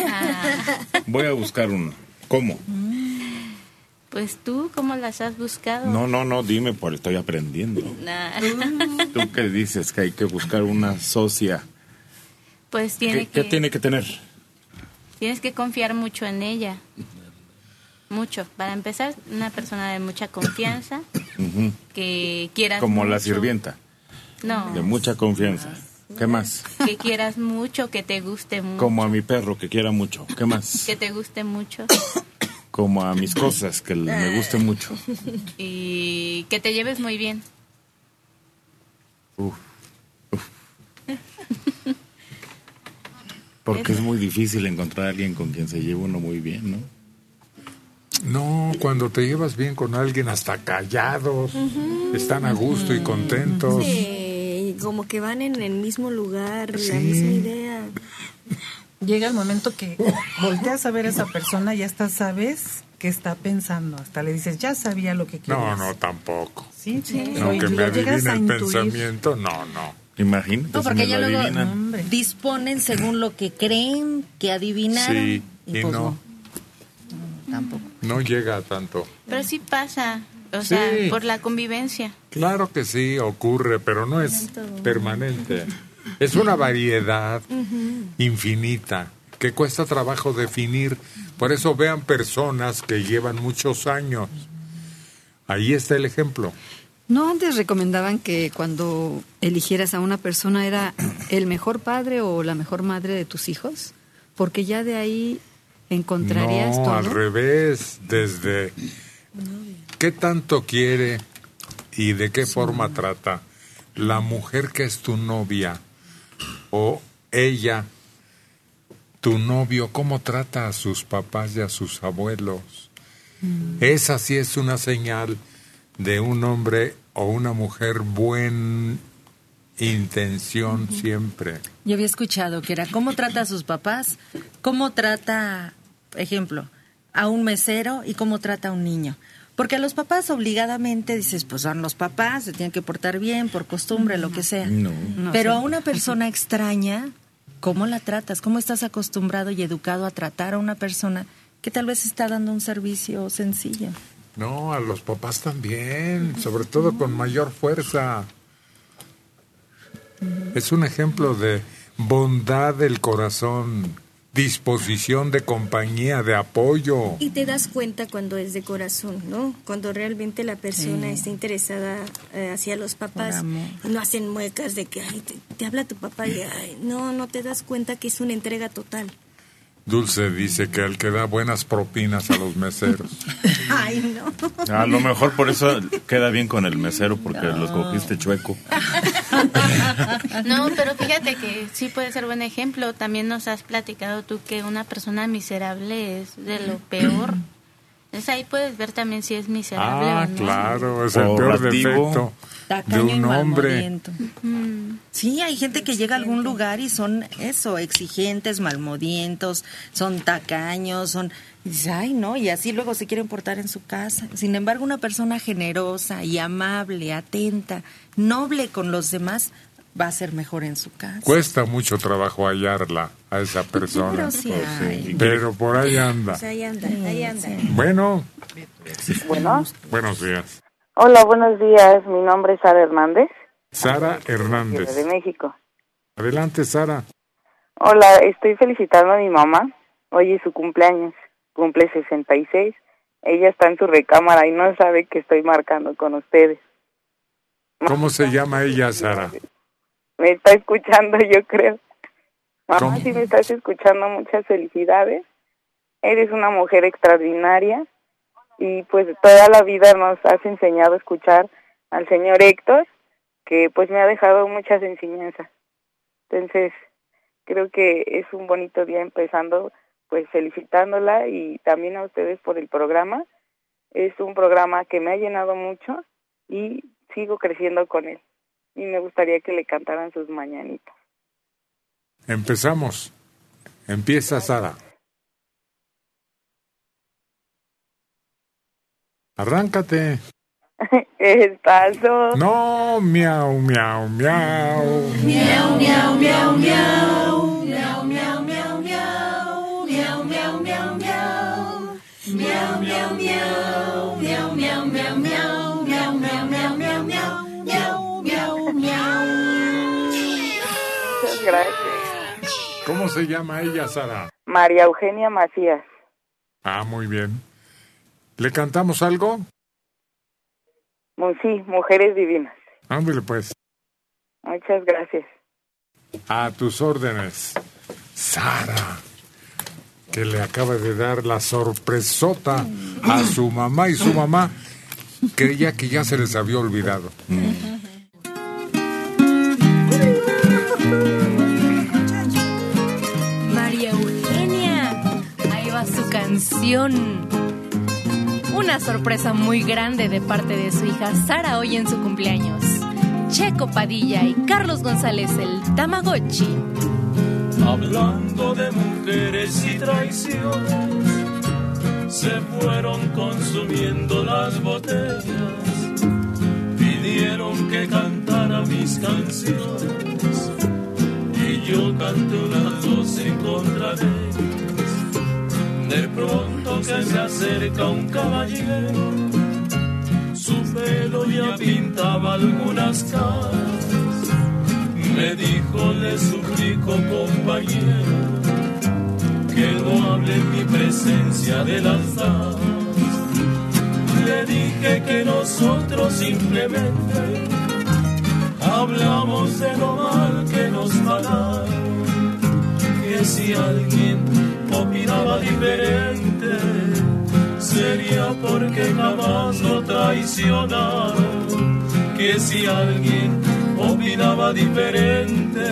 Voy a buscar uno. ¿Cómo? Pues tú, ¿cómo las has buscado? No, no, no, dime, por estoy aprendiendo. Nah. ¿Tú qué dices? Que hay que buscar una socia. Pues tiene ¿Qué, que, qué tiene que tener? tienes que confiar mucho en ella. Mucho. Para empezar, una persona de mucha confianza, que quieras Como la sirvienta, No, de mucha confianza. ¿Qué más? que quieras mucho, que te guste mucho. Como a mi perro, que quiera mucho. ¿Qué más? Que te guste mucho. Como a mis cosas, que me guste mucho. y que te lleves muy bien. Uf, uf. Porque es muy difícil encontrar a alguien con quien se lleve uno muy bien, ¿no? No, cuando te llevas bien con alguien, hasta callados, están a gusto y contentos. Sí, como que van en el mismo lugar, la Sí. misma idea. Llega el momento que volteas a ver a esa persona y hasta sabes qué está pensando. Hasta le dices, ya sabía lo que querías. No, no, tampoco. Sí, sí. No, que me Llegas adivine a el intuir. pensamiento, no, no. Imagínate, No, porque ya lo luego adivinan. disponen según lo que creen que adivinaron. Sí, y y pues no, tampoco. No llega a tanto. Pero sí pasa. O Sí. sea, por la convivencia. Claro que sí, ocurre, pero no es permanente. Es una variedad infinita que cuesta trabajo definir. Por eso vean personas que llevan muchos años. Ahí está el ejemplo. ¿No antes recomendaban que cuando eligieras a una persona era el mejor padre o la mejor madre de tus hijos? Porque ya de ahí encontrarías no, todo. al revés, desde qué tanto quiere y de qué forma trata la mujer que es tu novia o ella, tu novio, cómo trata a sus papás y a sus abuelos. Esa sí es una señal de un hombre o una mujer buen intención siempre. Yo había escuchado que era cómo trata a sus papás, cómo trata, ejemplo, a un mesero y cómo trata a un niño. Porque a los papás obligadamente dices, pues son los papás, se tienen que portar bien, por costumbre, lo que sea. No. Pero sí. a una persona extraña, ¿cómo la tratas? ¿Cómo estás acostumbrado y educado a tratar a una persona que tal vez está dando un servicio sencillo? No, a los papás también, sobre todo con mayor fuerza. Es un ejemplo de bondad del corazón, disposición de compañía, de apoyo. Y te das cuenta cuando es de corazón, ¿no? Cuando realmente la persona Sí. está interesada eh, hacia los papás y no hacen muecas de que ay, te, te habla tu papá y ay, no, no te das cuenta que es una entrega total. Dulce dice que el que da buenas propinas a los meseros. Ay, no. A lo mejor por eso queda bien con el mesero, porque lo cogiste chueco. No, pero fíjate que sí puede ser buen ejemplo. También nos has platicado tú que una persona miserable es de lo peor. Entonces ahí puedes ver también si es miserable Ah, o no. claro, es el peor defecto de un hombre. Sí, hay gente que llega a algún lugar y son eso, exigentes, malmodientos, son tacaños, son... Y dices, ay, no, y así luego se quieren portar en su casa. Sin embargo, una persona generosa y amable, atenta, noble con los demás, va a ser mejor en su casa. Cuesta mucho trabajo hallarla a esa persona. Pero sí hay. Pero por ahí anda. Pues ahí anda, ahí anda. Bueno, Bueno, buenos días. Hola, buenos días. Mi nombre es Sara Hernández, Sara Hernández. de México. Adelante, Sara. Hola, estoy felicitando a mi mamá. Hoy es su cumpleaños. Cumple 66. Ella está en su recámara y no sabe que estoy marcando con ustedes. ¿Cómo se llama ella, Sara? Me está escuchando, yo creo. Mamá, ¿Cómo? si me estás escuchando, muchas felicidades. Eres una mujer extraordinaria y pues toda la vida nos has enseñado a escuchar al señor Héctor, que pues me ha dejado muchas enseñanzas. Entonces, creo que es un bonito día empezando pues felicitándola y también a ustedes por el programa. Es un programa que me ha llenado mucho y sigo creciendo con él. Y me gustaría que le cantaran sus mañanitas. Empezamos. Empieza Sara. Arráncate. Espacio. No, miau, miau, miau. Miau, miau, miau, miau. Miau, miau, miau, miau. Miau, miau, miau, miau. Miau, miau, miau. Miau, miau, miau, miau. Miau, miau, miau, miau, miau. Miau, miau, miau. Muchas gracias. ¿Cómo se llama ella, Sara? María Eugenia Macías. Ah, muy bien. ¿Le cantamos algo? Sí, Mujeres Divinas. Ándale, pues. Muchas gracias. A tus órdenes. Sara, que le acaba de dar la sorpresota a su mamá y su mamá creía que ya se les había olvidado. María Eugenia. Ahí va su canción. Sorpresa muy grande de parte de su hija Sara hoy en su cumpleaños. Checo Padilla y Carlos González, el Tamagotchi. Hablando de mujeres y traiciones, se fueron consumiendo las botellas. Pidieron que cantara mis canciones y yo canté unas dos en contra ellas. De pronto que se acerca un caballero, su pelo ya pintaba algunas caras. Me dijo, le suplico, compañero, que no hable en mi presencia de las. Le dije que nosotros simplemente hablamos de lo mal que nos pagaron. Que si alguien opinaba diferente, sería porque jamás lo traicionaron. Que si alguien opinaba diferente,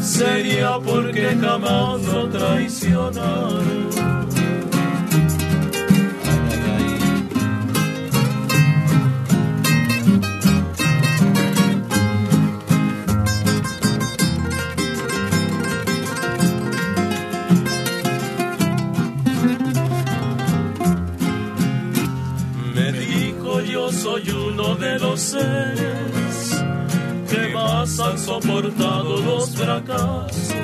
sería porque jamás lo traicionaron. Soy uno de los seres que más han soportado los fracasos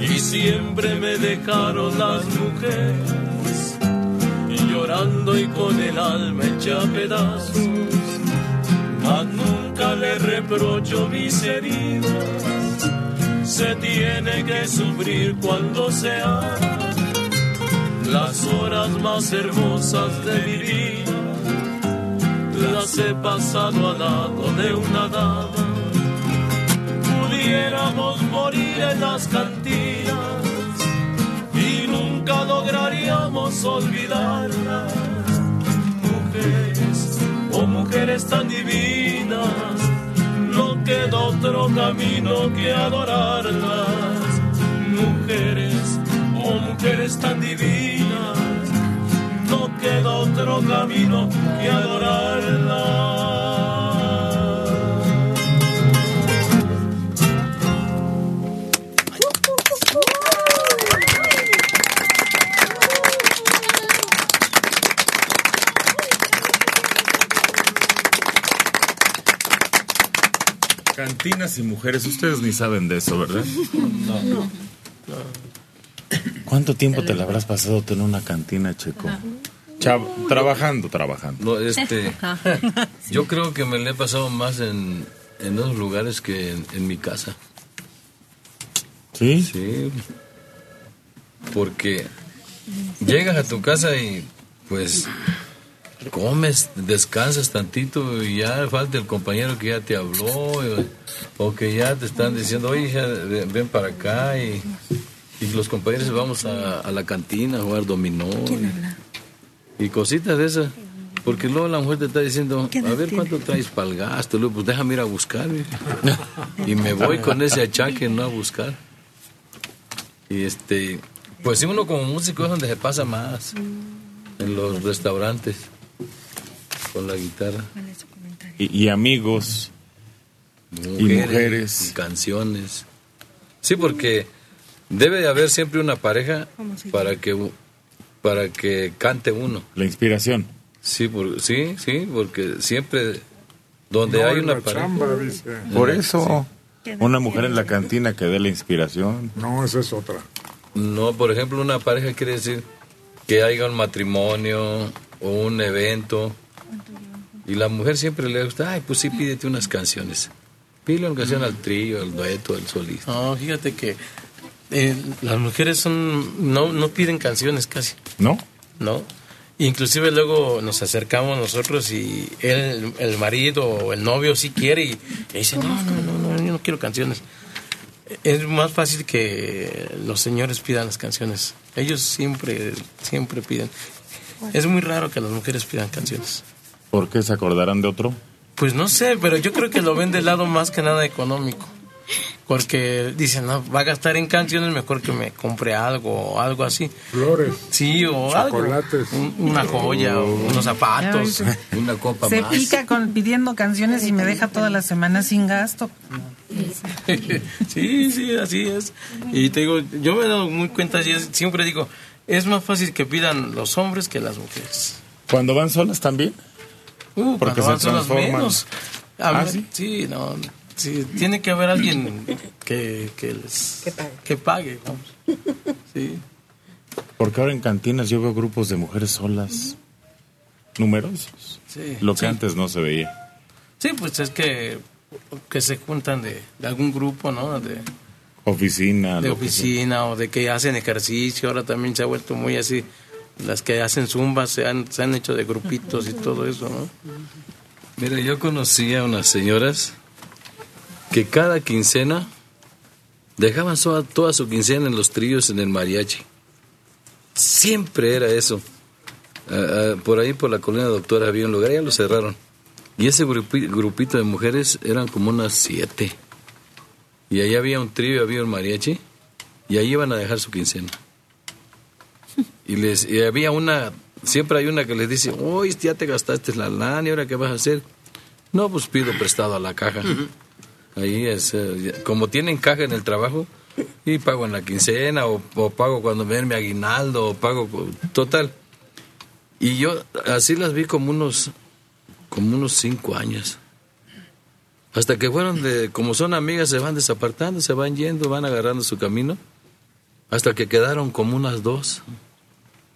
y siempre me dejaron las mujeres llorando y con el alma hecha pedazos. Mas nunca le reprocho mis heridas, se tiene que sufrir cuando se ama las horas más hermosas de mi vida las he pasado al lado de una dama. Pudiéramos morir en las cantinas y nunca lograríamos olvidarlas. Mujeres, oh mujeres tan divinas, no queda otro camino que adorarlas. Mujeres, oh mujeres tan divinas, camino que adorarlas. Cantinas y mujeres, ustedes ni saben de eso, ¿verdad? No. ¿Cuánto tiempo te la habrás pasado tú en una cantina, Checo? Chav- trabajando, trabajando. No, este, yo creo que me le he pasado más en, en esos lugares que en, en mi casa. ¿Sí? Sí. Porque llegas a tu casa y pues comes, descansas tantito y ya falta el compañero que ya te habló o, o que ya te están diciendo, oye, hija, ven para acá y, y los compañeros vamos a, a la cantina a jugar dominó y, y cositas de esas. Porque luego la mujer te está diciendo, a ver cuánto traes para el gasto, Luego, pues déjame ir a buscar. mija". Y me voy con ese achaque, no a buscar. Y este, pues sí, uno como músico es donde se pasa más, en los restaurantes, con la guitarra. Y, y amigos y mujeres. y canciones. Sí, porque Debe de haber siempre una pareja ¿Cómo se para que para que cante uno. La inspiración. Sí, por, sí, sí, porque siempre donde No, hay una la pareja. chamba, dice. Por eso, una mujer en la cantina que dé la inspiración. No, esa es otra. No, por ejemplo, una pareja quiere decir que haya un matrimonio o un evento y la mujer siempre le gusta, ay, pues sí, pídete unas canciones. Pídele una canción al trío, al dueto, al solista. No, fíjate que eh, las mujeres son no, no piden canciones casi. ¿No? ¿No? Inclusive luego nos acercamos nosotros y él, el marido o el novio sí quiere y, y dice, no, no, no, no, yo no quiero canciones. Es más fácil que los señores pidan las canciones. Ellos siempre, siempre piden. Es muy raro que las mujeres pidan canciones. ¿Por qué se acordarán de otro? Pues no sé, pero yo creo que lo ven del lado más que nada económico. Porque dicen, no, va a gastar en canciones, mejor que me compre algo o algo así. Flores. Sí, o algo. Chocolates. Un- una joya o unos zapatos. Una copa Se más. pica con, pidiendo canciones y me deja toda la semana sin gasto. sí, sí, así es. Y te digo, yo me he dado muy cuenta, y es- siempre digo, es más fácil que pidan los hombres que las mujeres. ¿Cuando van solas también? Uh, Porque cuando se transforman. menos. A ¿Ah, mí- sí? sí, no. Sí, tiene que haber alguien que, que les que pague. vamos. Sí. Porque ahora en cantinas yo veo grupos de mujeres solas, numerosos. Sí, Lo que sí. antes no se veía. Sí, pues es que, que se juntan de, de algún grupo, ¿no? De, Oficina. de oficina o de que hacen ejercicio. Ahora también se ha vuelto muy así. Las que hacen zumba se han, se han hecho de grupitos y todo eso, ¿no? Mira, yo conocí a unas señoras que cada quincena dejaban toda su quincena en los trillos en el mariachi. Siempre era eso. Ah, ah, por ahí, por la colina doctora, había un lugar, ya lo cerraron. Y ese grupi- grupito de mujeres eran como unas siete. Y ahí había un trío, había un mariachi, y ahí iban a dejar su quincena. Y, les, había una, siempre hay una que les dice, hoy ya te gastaste la lana, ¿y ahora qué vas a hacer? No, pues pido prestado a la caja. Ahí es, eh, como tienen caja en el trabajo, y pago en la quincena, o, pago cuando me den mi aguinaldo, o pago, total. Y yo así las vi como unos, como unos cinco años. Hasta que fueron de, como son amigas, se van desapartando, se van yendo, van agarrando su camino, hasta que quedaron como unas dos,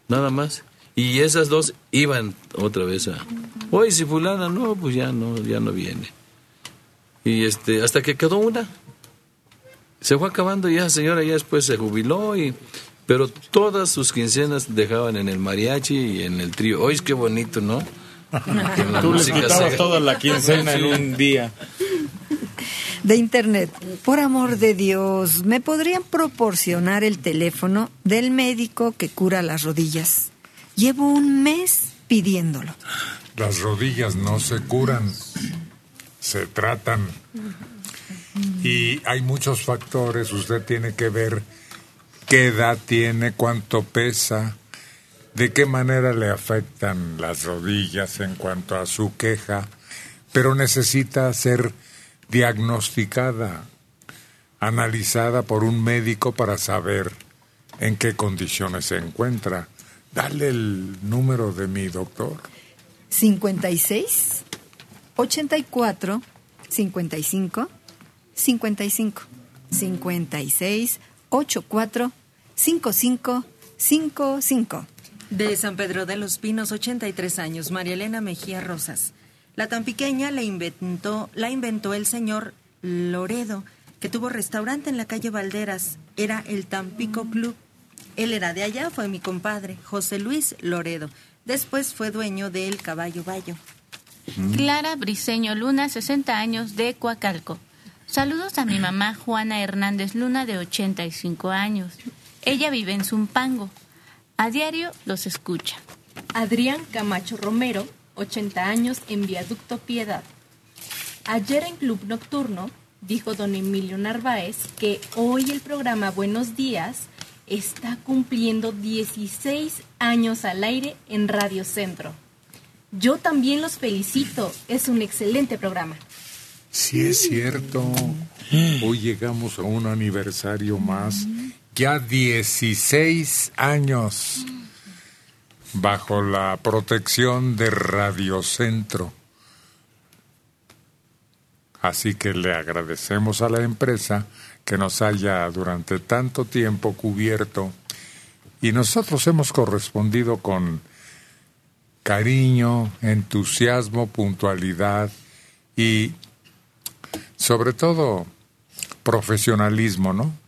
nada más. Y esas dos iban otra vez a, oye, si fulana, no, pues ya no, ya no viene. Y este, hasta que quedó una. Se fue acabando y esa señora ya después se jubiló y, pero todas sus quincenas dejaban en el mariachi y en el trío. Oye, qué bonito, ¿no? Que la Tú les quitabas se- toda la quincena en un día. De internet. Por amor de Dios, ¿me podrían proporcionar el teléfono del médico que cura las rodillas? Llevo un mes pidiéndolo. Las rodillas no se curan, se tratan. Y hay muchos factores. Usted tiene que ver qué edad tiene, cuánto pesa, de qué manera le afectan las rodillas en cuanto a su queja. Pero necesita ser diagnosticada, analizada por un médico para saber en qué condiciones se encuentra. Dale el número de mi doctor. 56 84 55 55 56 84 55 55 De San Pedro de los Pinos, 83 años, María Elena Mejía Rosas. La tan pequeña la inventó, la inventó el señor Loredo, que tuvo restaurante en la calle Valderas. Era el Tampico Club. Él era de allá, fue mi compadre, José Luis Loredo. Después fue dueño del Caballo Bayo. Clara Briseño Luna, 60 años, de Coacalco. Saludos a mi mamá Juana Hernández Luna, de 85 años. Ella vive en Zumpango. A diario los escucha. Adrián Camacho Romero, 80 años, en Viaducto Piedad. Ayer en Club Nocturno dijo don Emilio Narváez que hoy el programa Buenos Días está cumpliendo 16 años al aire en Radio Centro. Yo también los felicito, es un excelente programa. Sí es cierto. Hoy llegamos a un aniversario más ya 16 años bajo la protección de Radiocentro. Así que le agradecemos a la empresa que nos haya durante tanto tiempo cubierto y nosotros hemos correspondido con cariño, entusiasmo, puntualidad y sobre todo profesionalismo, ¿no?